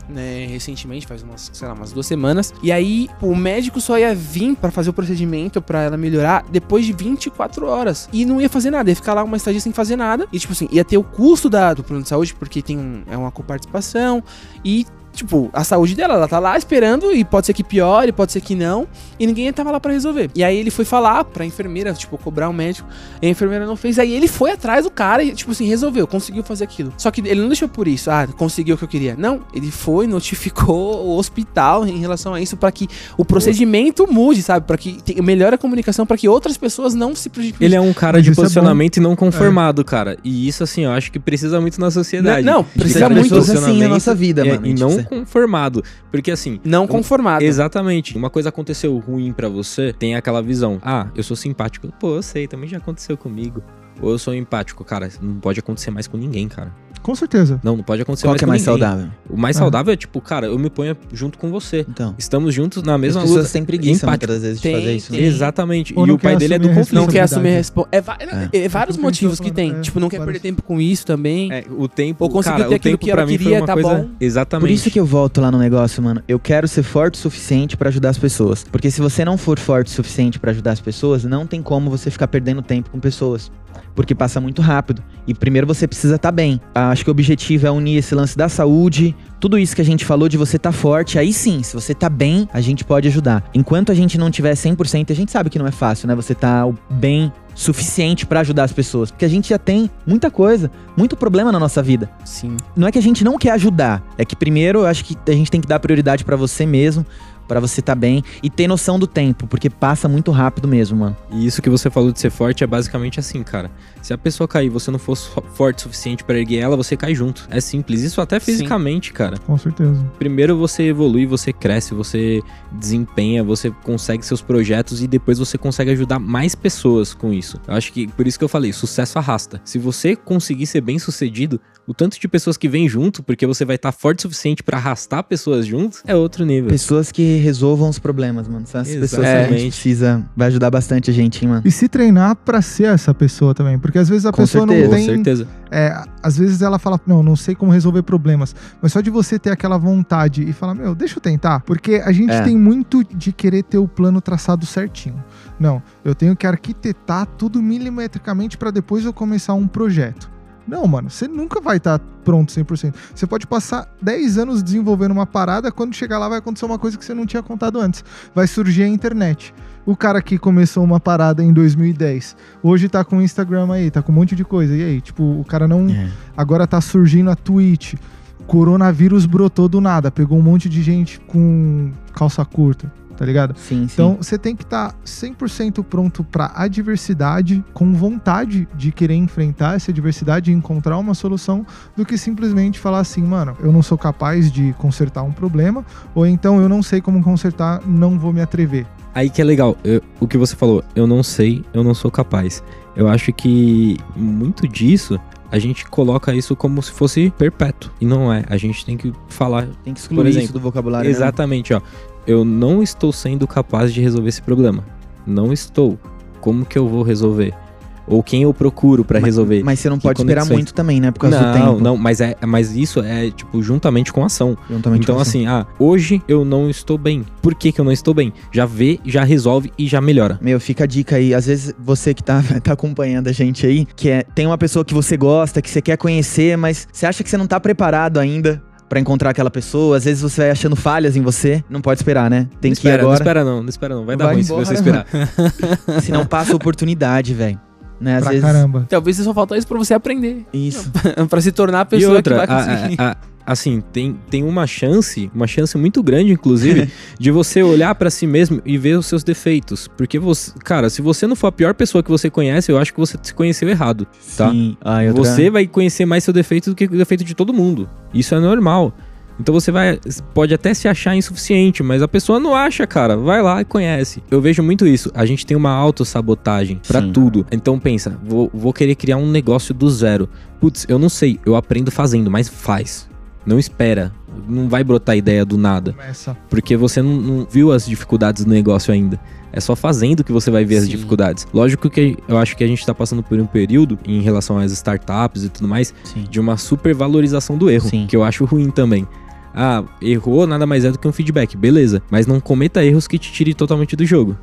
Speaker 3: Né, recentemente, faz umas, sei lá, umas duas semanas. E aí, o médico só ia vir pra fazer o procedimento pra ela melhorar depois de 24 horas. E não ia fazer nada, ia ficar lá uma estadia sem fazer nada. E, tipo assim, ia ter o custo da, do plano de saúde, porque tem um, é uma coparticipação. E tipo, a saúde dela, ela tá lá esperando e pode ser que piore, pode ser que não, e ninguém tava lá pra resolver. E aí ele foi falar pra enfermeira, tipo, cobrar o médico, e a enfermeira não fez, aí ele foi atrás do cara e, tipo assim, resolveu, conseguiu fazer aquilo. Só que ele não deixou por isso, ah, conseguiu o que eu queria. Não, ele foi, notificou o hospital em relação a isso pra que o procedimento mude, sabe? Pra que melhore a comunicação, pra que outras pessoas não se prejudiquem.
Speaker 4: Ele é um cara de
Speaker 1: é
Speaker 4: posicionamento e não conformado, cara. E isso, assim, eu acho que precisa muito na sociedade.
Speaker 3: Não, não,
Speaker 4: De
Speaker 3: precisa muito.
Speaker 2: assim na nossa vida,
Speaker 4: é,
Speaker 2: mano.
Speaker 4: E
Speaker 2: Tipo,
Speaker 4: não
Speaker 2: você-
Speaker 4: conformado. Porque, assim,
Speaker 3: Não conformado.
Speaker 4: Exatamente. Uma coisa aconteceu ruim pra você, tem aquela visão. Ah, eu sou simpático. Pô, eu sei, também já aconteceu comigo. Ou eu sou empático. Cara, não pode acontecer mais com ninguém, cara.
Speaker 1: Com certeza.
Speaker 4: Não, não pode acontecer
Speaker 2: Qual
Speaker 4: mais
Speaker 2: que é mais
Speaker 4: ninguém.
Speaker 2: saudável?
Speaker 4: O mais
Speaker 1: Ah.
Speaker 4: saudável é tipo, cara, eu me ponho junto com você.
Speaker 2: Então.
Speaker 4: Estamos juntos na mesma
Speaker 2: As pessoas
Speaker 4: luta.
Speaker 2: têm preguiça
Speaker 4: Empático.
Speaker 2: muitas vezes de
Speaker 3: Tem,
Speaker 2: fazer isso. né?
Speaker 3: tem.
Speaker 4: Exatamente.
Speaker 1: Ou
Speaker 4: E o pai dele é do conflito.
Speaker 3: Não quer assumir a
Speaker 1: responsabilidade.
Speaker 3: É, é vários
Speaker 1: É a gente
Speaker 3: motivos que tem.
Speaker 1: é.
Speaker 3: Tipo, não quer
Speaker 1: Vários.
Speaker 3: perder tempo com isso também.
Speaker 4: É, o tempo,
Speaker 3: Ou conseguiu
Speaker 4: cara,
Speaker 3: ter aquilo que ela queria, tá
Speaker 4: coisa...
Speaker 3: bom.
Speaker 4: Exatamente.
Speaker 2: Por isso que eu volto lá no negócio, mano. Eu quero ser forte o suficiente pra ajudar as pessoas. Porque se você não for forte o suficiente pra ajudar as pessoas, não tem como você ficar perdendo tempo com pessoas. Porque passa muito rápido. E primeiro você precisa estar tá bem. Acho que o objetivo é unir esse lance da saúde, tudo isso que a gente falou de você estar tá forte. Aí sim, se você tá bem, a gente pode ajudar. Enquanto a gente não tiver 100%, a gente sabe que não é fácil, né? Você tá bem suficiente para ajudar as pessoas, porque a gente já tem muita coisa, muito problema na nossa vida.
Speaker 3: Sim.
Speaker 2: Não é que a gente não quer ajudar, é que primeiro eu acho que a gente tem que dar prioridade para você mesmo, para você estar tá bem e ter noção do tempo, porque passa muito rápido mesmo, mano.
Speaker 4: E isso que você falou de ser forte é basicamente assim, cara. Se a pessoa cair e você não for forte o suficiente para erguer ela, você cai junto. É simples. Isso até fisicamente, Sim. cara.
Speaker 1: Com certeza.
Speaker 4: Primeiro você evolui, você cresce, você desempenha, você consegue seus projetos e depois você consegue ajudar mais pessoas com isso. Eu acho que por isso que eu falei, sucesso arrasta. Se você conseguir ser bem sucedido, o tanto de pessoas que vêm junto, porque você vai estar tá forte o suficiente para arrastar pessoas juntos, é outro nível.
Speaker 2: Pessoas que resolvam os problemas, mano. Essas pessoas que a gente precisa. Vai ajudar bastante a gente, hein, mano.
Speaker 1: E se treinar para ser essa pessoa também. Porque às vezes a
Speaker 2: Com
Speaker 1: pessoa
Speaker 2: certeza.
Speaker 1: não tem.
Speaker 4: Com certeza.
Speaker 1: É, às vezes ela fala, não, não sei como resolver problemas. Mas só de você ter aquela vontade e falar, meu, deixa eu tentar. Porque a gente
Speaker 2: É.
Speaker 1: tem muito de querer ter o plano traçado certinho. Não, eu tenho que arquitetar tudo milimetricamente para depois eu começar um projeto. Não, mano, você nunca vai estar pronto 100%. Você pode passar 10 anos desenvolvendo uma parada, quando chegar lá vai acontecer uma coisa que você não tinha contado antes. Vai surgir a internet. O cara que começou uma parada em 2010, hoje tá com o Instagram aí, tá com um monte de coisa. E aí, tipo, o cara não.
Speaker 2: É.
Speaker 1: Agora tá surgindo a Twitch. Coronavírus brotou do nada, pegou um monte de gente com calça curta, tá ligado?
Speaker 2: Sim, sim.
Speaker 1: Então você tem que estar 100% pronto para adversidade, com vontade de querer enfrentar essa adversidade e encontrar uma solução, do que simplesmente falar assim, mano, eu não sou capaz de consertar um problema, ou então eu não sei como consertar, não vou me atrever.
Speaker 4: Aí que é legal, eu- o que você falou, eu não sei, eu não sou capaz. Eu acho que muito disso a gente coloca isso como se fosse perpétuo. E não é. A gente tem que falar
Speaker 2: tem que excluir
Speaker 4: por exemplo,
Speaker 2: isso do vocabulário. né?
Speaker 4: exatamente, ó. Eu não estou sendo capaz de resolver esse problema. Não estou. Como que eu vou resolver? Ou quem eu procuro pra resolver?
Speaker 2: Mas você não pode esperar
Speaker 4: conexões?
Speaker 2: muito também, né? Por causa do
Speaker 4: não,
Speaker 2: tempo.
Speaker 4: não, mas é, mas isso é tipo juntamente com a ação.
Speaker 2: Juntamente
Speaker 4: então
Speaker 2: com
Speaker 4: assim, ah, hoje eu não estou bem. Por que que eu não estou bem? Já vê, já resolve e já melhora.
Speaker 2: Meu, fica a dica aí. Às vezes você que tá, tá acompanhando a gente aí, que é, tem uma pessoa que você gosta, que você quer conhecer, mas você acha que você não tá preparado ainda pra encontrar aquela pessoa. Às vezes você vai achando falhas em você. Não pode esperar, né? Tem
Speaker 4: não
Speaker 2: que ir
Speaker 4: espera,
Speaker 2: agora.
Speaker 4: Não espera não, não espera não. Vai dar
Speaker 2: Vai
Speaker 4: ruim
Speaker 2: embora,
Speaker 4: se você esperar.
Speaker 2: Senão passa a oportunidade, velho. Né? Às
Speaker 1: pra
Speaker 2: vezes.
Speaker 1: caramba.
Speaker 3: Talvez só falta isso pra você aprender.
Speaker 2: Isso.
Speaker 3: pra se tornar a pessoa
Speaker 4: outra,
Speaker 3: que vai conseguir.
Speaker 4: a- a- assim, tem, tem uma chance, uma chance muito grande, inclusive, de você olhar pra si mesmo e ver os seus defeitos. Porque você, cara, se você não for a pior pessoa que você conhece, eu acho que você se conheceu errado, tá?
Speaker 2: Sim. Ah,
Speaker 4: Você vai conhecer mais seu defeito do que o defeito de todo mundo. Isso é normal. Então você vai pode até se achar insuficiente, mas a pessoa não acha, cara. Vai lá e conhece. Eu vejo muito isso. A gente tem uma autossabotagem pra
Speaker 2: Sim.
Speaker 4: tudo. Então pensa, vou, vou querer criar um negócio do zero. Putz, eu não sei, eu aprendo fazendo, mas faz. Não espera. Não vai brotar ideia do nada.
Speaker 1: Começa.
Speaker 4: Porque você não, não viu as dificuldades do negócio ainda. É só fazendo que você vai ver as
Speaker 3: Sim.
Speaker 4: dificuldades. Lógico que eu acho que a gente tá passando por um período, em relação às startups e tudo mais,
Speaker 2: Sim.
Speaker 4: de uma supervalorização do erro,
Speaker 2: Sim.
Speaker 4: que eu acho ruim também. Ah, errou nada mais é do que um feedback, beleza. Mas não cometa erros que te tire totalmente do jogo.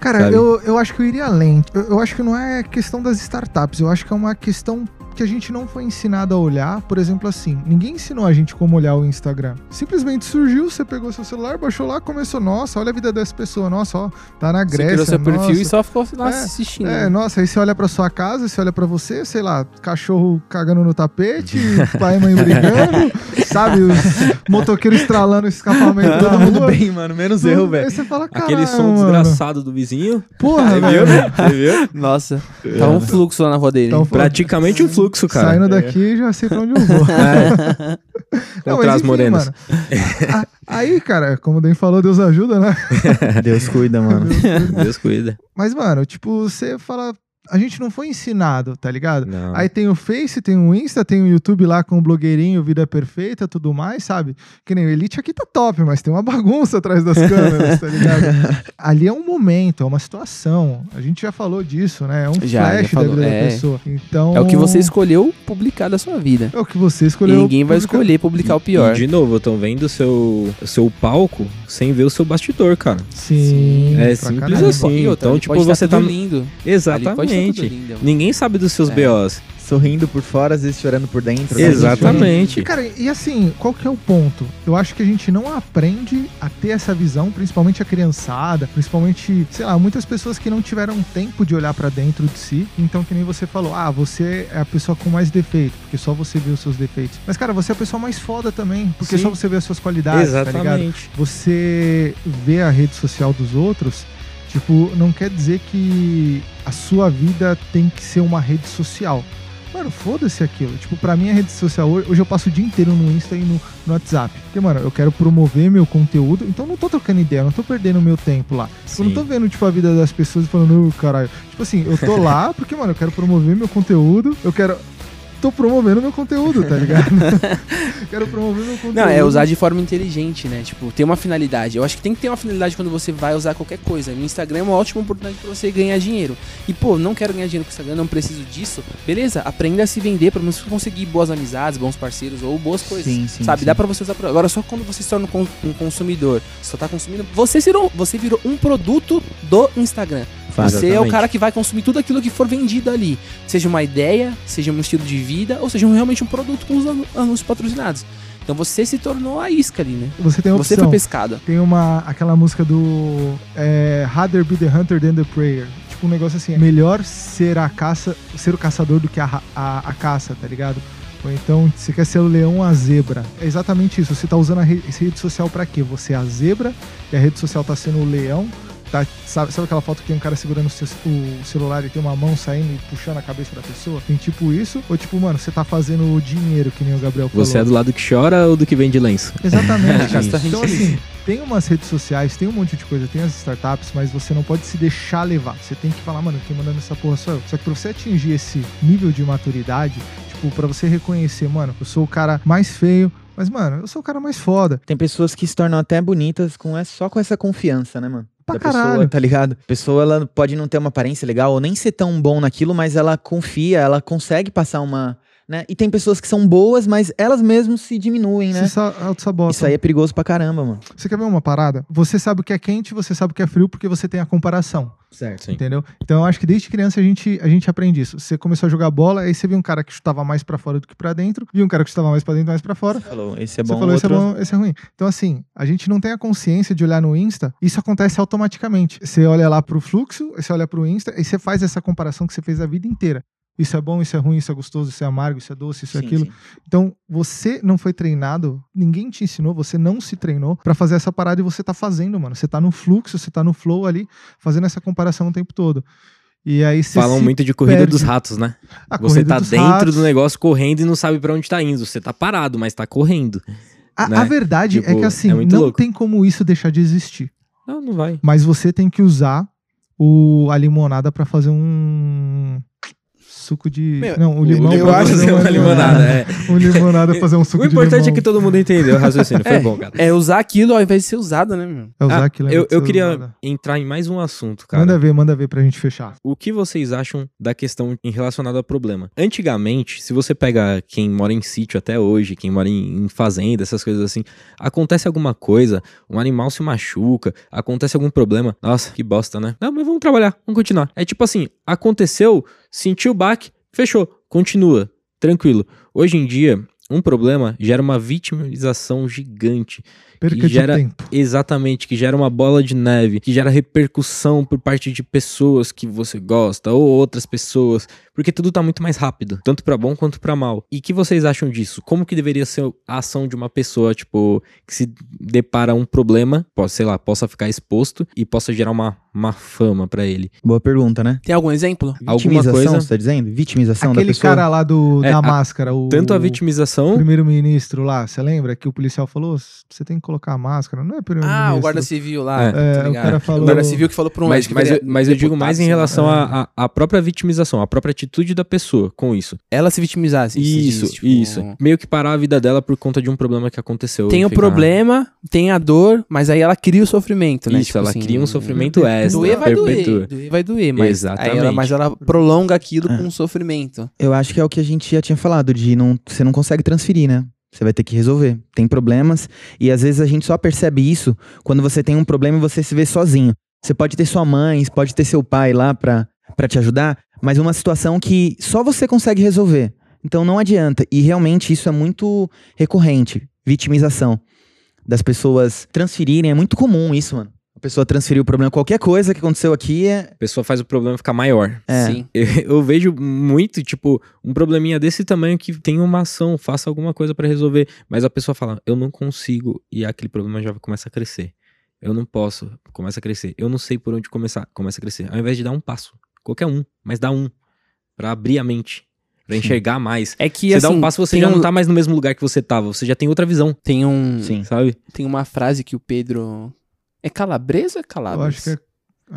Speaker 1: Cara,
Speaker 4: Sabe?
Speaker 1: eu, eu acho que eu iria além. Eu, eu acho que não é questão das startups, eu acho que é uma questão que a gente não foi ensinado a olhar. Por exemplo, assim, ninguém ensinou a gente como olhar o Instagram. Simplesmente surgiu, você pegou seu celular, baixou lá, começou, nossa, olha a vida dessa pessoa, nossa, ó, tá na
Speaker 3: Você
Speaker 1: Grécia.
Speaker 3: criou seu perfil
Speaker 1: nossa.
Speaker 3: e só ficou lá
Speaker 1: É,
Speaker 3: assistindo.
Speaker 1: É, nossa, aí você olha pra sua casa, você olha pra você, sei lá, cachorro cagando no tapete, pai e mãe brigando, sabe? Os motoqueiros estralando o escapamento
Speaker 2: Todo
Speaker 1: da
Speaker 2: mundo bem, mano. Menos eu, velho.
Speaker 1: Aí você fala,
Speaker 4: Aquele som
Speaker 1: "Caralho, mano,
Speaker 4: desgraçado do vizinho.
Speaker 1: Porra,
Speaker 4: Você viu, né? Você viu?
Speaker 3: Nossa, tá um fluxo lá na rua dele. Hein?
Speaker 1: pô,
Speaker 4: Praticamente um fluxo, cara.
Speaker 1: Saindo daqui, já sei pra onde eu vou. Não,
Speaker 4: Contra
Speaker 1: mas
Speaker 4: as
Speaker 1: enfim,
Speaker 4: morenas.
Speaker 1: mano. A- Aí, cara, como o Den falou, Deus ajuda, né?
Speaker 2: Deus cuida, mano.
Speaker 4: Deus cuida.
Speaker 1: Mas, mano, tipo, você fala. A gente não foi ensinado, tá ligado?
Speaker 4: Não.
Speaker 1: Aí tem o Face, tem o Insta, tem o YouTube lá com o blogueirinho, Vida Perfeita, tudo mais, sabe? Que nem o Elite aqui tá top, mas tem uma bagunça atrás das câmeras, tá ligado? Ali é um momento, é uma situação. A gente já falou disso, né? É um
Speaker 3: Já, já
Speaker 1: flash
Speaker 3: falou,
Speaker 1: da vida
Speaker 3: é.
Speaker 1: da pessoa. Então.
Speaker 3: É o que você escolheu publicar da sua vida.
Speaker 1: É o que você
Speaker 3: E
Speaker 1: escolheu.
Speaker 3: ninguém vai
Speaker 1: publicar.
Speaker 3: escolher publicar o pior.
Speaker 4: E de novo, estão vendo o seu, o seu palco sem ver o seu bastidor, cara.
Speaker 1: Sim.
Speaker 4: É simples
Speaker 1: caralho.
Speaker 4: assim.
Speaker 3: E outra,
Speaker 4: então, tipo,
Speaker 3: pode
Speaker 4: você
Speaker 3: tá
Speaker 4: tá
Speaker 3: lindo.
Speaker 4: Exatamente. Exatamente.
Speaker 3: lindo.
Speaker 4: Ninguém sabe dos seus
Speaker 3: É.
Speaker 4: BOs.
Speaker 2: Sorrindo por fora, às vezes chorando por dentro. né?
Speaker 4: Exatamente.
Speaker 1: E, cara, e assim, qual que é o ponto? Eu acho que a gente não aprende a ter essa visão, principalmente a criançada, principalmente, sei lá, muitas pessoas que não tiveram tempo de olhar pra dentro de si. Então, que nem você falou, ah, você é a pessoa com mais defeito, porque só você vê os seus defeitos. Mas, cara, você é a pessoa mais foda também, porque
Speaker 4: Sim.
Speaker 1: só você vê as suas qualidades, tá ligado?
Speaker 4: Exatamente.
Speaker 1: Você vê a rede social dos outros, tipo, não quer dizer que a sua vida tem que ser uma rede social. Mano, foda-se aquilo. Tipo, pra mim a rede social hoje, hoje eu passo o dia inteiro no Insta e no, no WhatsApp. Porque, mano, eu quero promover meu conteúdo, então não tô trocando ideia, não tô perdendo meu tempo lá. Tipo, Eu não tô
Speaker 4: Sim.
Speaker 1: vendo, tipo, a vida das pessoas falando, "Ô, caralho. Tipo assim, eu tô lá porque, mano, eu quero promover meu conteúdo, eu quero. Tô promovendo meu conteúdo, tá ligado? quero promover meu conteúdo.
Speaker 3: Não, é usar de forma inteligente, né? Tipo, ter uma finalidade. Eu acho que tem que ter uma finalidade quando você vai usar qualquer coisa. O Instagram é uma ótima oportunidade pra você ganhar dinheiro. E, pô, não quero ganhar dinheiro com o Instagram, não preciso disso. Beleza, aprenda a se vender pra você conseguir boas amizades, bons parceiros ou boas coisas.
Speaker 2: Sim, sim.
Speaker 3: Sabe,
Speaker 2: sim.
Speaker 3: dá pra você usar. Pra... Agora, só quando você se torna um um consumidor, só tá consumindo. Você virou, você virou um produto do Instagram. Você é o
Speaker 4: Exatamente.
Speaker 3: cara que vai consumir tudo aquilo que for vendido ali. Seja uma ideia, seja um estilo de vida, ou seja um- realmente um produto com os anúncios patrocinados. Então você se tornou a isca ali, né?
Speaker 1: Você tem
Speaker 3: Você foi pescado.
Speaker 1: Tem uma, aquela música do é, Rather be the hunter than the prayer. Tipo um negócio assim, é melhor ser a caça, ser o caçador do que a, a, a caça, tá ligado? Ou então, você quer ser o leão ou a zebra. É exatamente isso. Você tá usando a re- rede social pra quê? Você é a zebra e a rede social tá sendo o leão. Tá, sabe, sabe aquela foto que tem um cara segurando o, ce- o celular e tem uma mão saindo e puxando a cabeça da pessoa? Tem tipo isso? Ou tipo, mano, você tá fazendo o dinheiro, que nem o Gabriel falou.
Speaker 4: Você é do lado que chora ou do que vende lenço?
Speaker 1: Exatamente. Então, assim, tem umas redes sociais, tem um monte de coisa, tem as startups, mas você não pode se deixar levar. Você tem que falar, mano, quem mandando essa porra sou eu. Só que pra você atingir esse nível de maturidade, tipo, pra você reconhecer, mano, eu sou o cara mais feio, mas, mano, eu sou o cara mais foda.
Speaker 2: Tem pessoas que se tornam até bonitas com é só com essa confiança, né, mano?
Speaker 1: Pra
Speaker 2: da pessoa,
Speaker 1: caralho.
Speaker 2: tá ligado? A pessoa ela pode não ter uma aparência legal ou nem ser tão bom naquilo, mas ela confia, ela consegue passar uma, né? E tem pessoas que são boas, mas elas mesmas se diminuem, né?
Speaker 1: Você sa- auto-sabota.
Speaker 2: Isso aí é perigoso pra caramba, mano.
Speaker 1: Você quer ver uma parada? Você sabe o que é quente, você sabe o que é frio, porque você tem a comparação.
Speaker 2: Certo.
Speaker 4: Sim.
Speaker 1: Entendeu? Então eu acho que desde criança a gente, a gente aprende isso. Você começou a jogar bola, aí você viu um cara que chutava mais pra fora do que pra dentro, viu um cara que chutava mais pra dentro e mais pra fora.
Speaker 2: Falou, esse é
Speaker 1: Você
Speaker 2: bom,
Speaker 1: falou, esse é
Speaker 2: outro...
Speaker 1: bom, esse é ruim. Então, assim, a gente não tem a consciência de olhar no Insta, isso acontece automaticamente. Você olha lá pro fluxo, você olha pro Insta, e você faz essa comparação que você fez a vida inteira. Isso é bom, isso é ruim, isso é gostoso, isso é amargo, isso é doce, isso é
Speaker 2: Sim,
Speaker 1: aquilo.
Speaker 2: sim.
Speaker 1: Então, você não foi treinado, ninguém te ensinou, você não se treinou pra fazer essa parada e você tá fazendo, mano. Você tá no fluxo, você tá no flow ali, fazendo essa comparação o tempo todo. E aí você
Speaker 4: Falam muito de corrida
Speaker 1: perde.
Speaker 4: dos ratos, né?
Speaker 1: A
Speaker 4: Você tá dentro
Speaker 1: ratos.
Speaker 4: do negócio correndo e não sabe pra onde tá indo. Você tá parado, mas tá correndo.
Speaker 1: A,
Speaker 4: né?
Speaker 1: a verdade é
Speaker 4: Tipo,
Speaker 1: que assim,
Speaker 4: é
Speaker 1: não
Speaker 4: louco.
Speaker 1: tem como isso deixar de existir.
Speaker 4: Não, não vai.
Speaker 1: Mas você tem que usar o, a limonada pra fazer um suco de.
Speaker 3: Meu,
Speaker 1: não, o limão.
Speaker 3: eu acho
Speaker 1: fazer
Speaker 3: que é
Speaker 1: uma
Speaker 4: limonada. É.
Speaker 1: Um limonada fazer um suco
Speaker 4: O
Speaker 1: de
Speaker 4: importante é
Speaker 1: limão.
Speaker 4: que todo mundo entendeu o raciocínio. Foi bom, cara.
Speaker 3: É usar aquilo ao invés de ser usado, né, meu?
Speaker 1: É usar
Speaker 4: Ah,
Speaker 1: aquilo.
Speaker 4: eu,
Speaker 1: de
Speaker 4: eu queria
Speaker 1: usada.
Speaker 4: entrar em mais um assunto, cara.
Speaker 1: Manda ver, manda ver pra gente fechar.
Speaker 4: O que vocês acham da questão em relacionada ao problema? Antigamente, se você pega quem mora em sítio até hoje, quem mora em, em fazenda, essas coisas assim, acontece alguma coisa, um animal se machuca, acontece algum problema, nossa, que bosta, né? Não, mas vamos trabalhar, vamos continuar. É tipo assim, aconteceu, sentiu o baque, fechou, continua, tranquilo. Hoje em dia, um problema gera uma vitimização gigante.
Speaker 1: Perca
Speaker 4: Que
Speaker 1: de
Speaker 4: gera-
Speaker 1: tempo.
Speaker 4: Exatamente, que gera uma bola de neve, que gera repercussão por parte de pessoas que você gosta ou outras pessoas, porque tudo tá muito mais rápido, tanto pra bom quanto pra mal. E o que vocês acham disso? Como que deveria ser a ação de uma pessoa, tipo, que se depara um problema, possa, sei lá, possa ficar exposto e possa gerar uma má fama pra ele?
Speaker 2: Boa pergunta, né?
Speaker 3: Tem algum exemplo?
Speaker 4: Alguma
Speaker 2: Vitimização,
Speaker 4: coisa-
Speaker 2: você tá dizendo? Vitimização da
Speaker 1: Aquele
Speaker 2: pessoa?
Speaker 1: cara lá do,
Speaker 4: É,
Speaker 1: da
Speaker 4: a-
Speaker 1: máscara, o.
Speaker 4: Tanto a vitimização,
Speaker 1: Primeiro-ministro lá, você lembra que o policial falou? Você tem que colocar a máscara, não é primeiro-ministro?
Speaker 3: Ah, o guarda civil lá.
Speaker 4: É.
Speaker 3: tá
Speaker 1: É, o cara falou-
Speaker 3: O guarda civil que falou pra um
Speaker 4: mas, mas, eu,
Speaker 3: vereador-
Speaker 4: mas eu digo mais em relação à à- à própria vitimização, à própria atitude da pessoa com isso.
Speaker 3: Ela se vitimizasse. se
Speaker 4: Isso,
Speaker 3: diz, tipo,
Speaker 4: isso. Meio que parar a vida dela por conta de um problema que aconteceu.
Speaker 3: Tem o
Speaker 4: ficar-
Speaker 3: problema, tem a dor, mas aí ela cria o sofrimento, né?
Speaker 4: Isso,
Speaker 3: Tipo
Speaker 4: ela
Speaker 3: assim,
Speaker 4: cria um sofrimento extra.
Speaker 3: Doer vai
Speaker 4: perpetua.
Speaker 3: doer, doer vai doer, mas,
Speaker 4: Exatamente.
Speaker 3: aí ela, mas ela prolonga aquilo
Speaker 2: É.
Speaker 3: com sofrimento.
Speaker 2: Eu acho que é o que a gente já tinha falado, de não, você não consegue transferir, né? Você vai ter que resolver. Tem problemas e às vezes a gente só percebe isso quando você tem um problema e você se vê sozinho. Você pode ter sua mãe, pode ter seu pai lá pra, pra te ajudar, mas uma situação que só você consegue resolver. Então não adianta. E realmente isso é muito recorrente vitimização. Das pessoas transferirem. É muito comum isso, mano. A pessoa transferir o problema. Qualquer coisa que aconteceu aqui é.
Speaker 4: A pessoa faz o problema ficar maior.
Speaker 2: é.
Speaker 3: Sim.
Speaker 4: Eu, eu vejo muito, tipo, um probleminha desse tamanho que tem uma ação, faça alguma coisa pra resolver. Mas a pessoa fala, eu não consigo, e aquele problema já começa a crescer. Eu não posso, começa a crescer. Eu não sei por onde começar, começa a crescer. Ao invés de dar um passo, qualquer um, mas dá um. Pra abrir a mente, pra
Speaker 2: Sim.
Speaker 4: enxergar mais.
Speaker 3: É que
Speaker 4: Você
Speaker 3: assim,
Speaker 4: dá um passo, você já
Speaker 3: um,
Speaker 4: não tá mais no mesmo lugar que você tava, você já tem outra visão,
Speaker 3: tem um
Speaker 2: Sim.
Speaker 4: sabe?
Speaker 3: tem uma frase que o Pedro é calabres ou é
Speaker 1: Eu
Speaker 3: calabres?
Speaker 1: acho que é.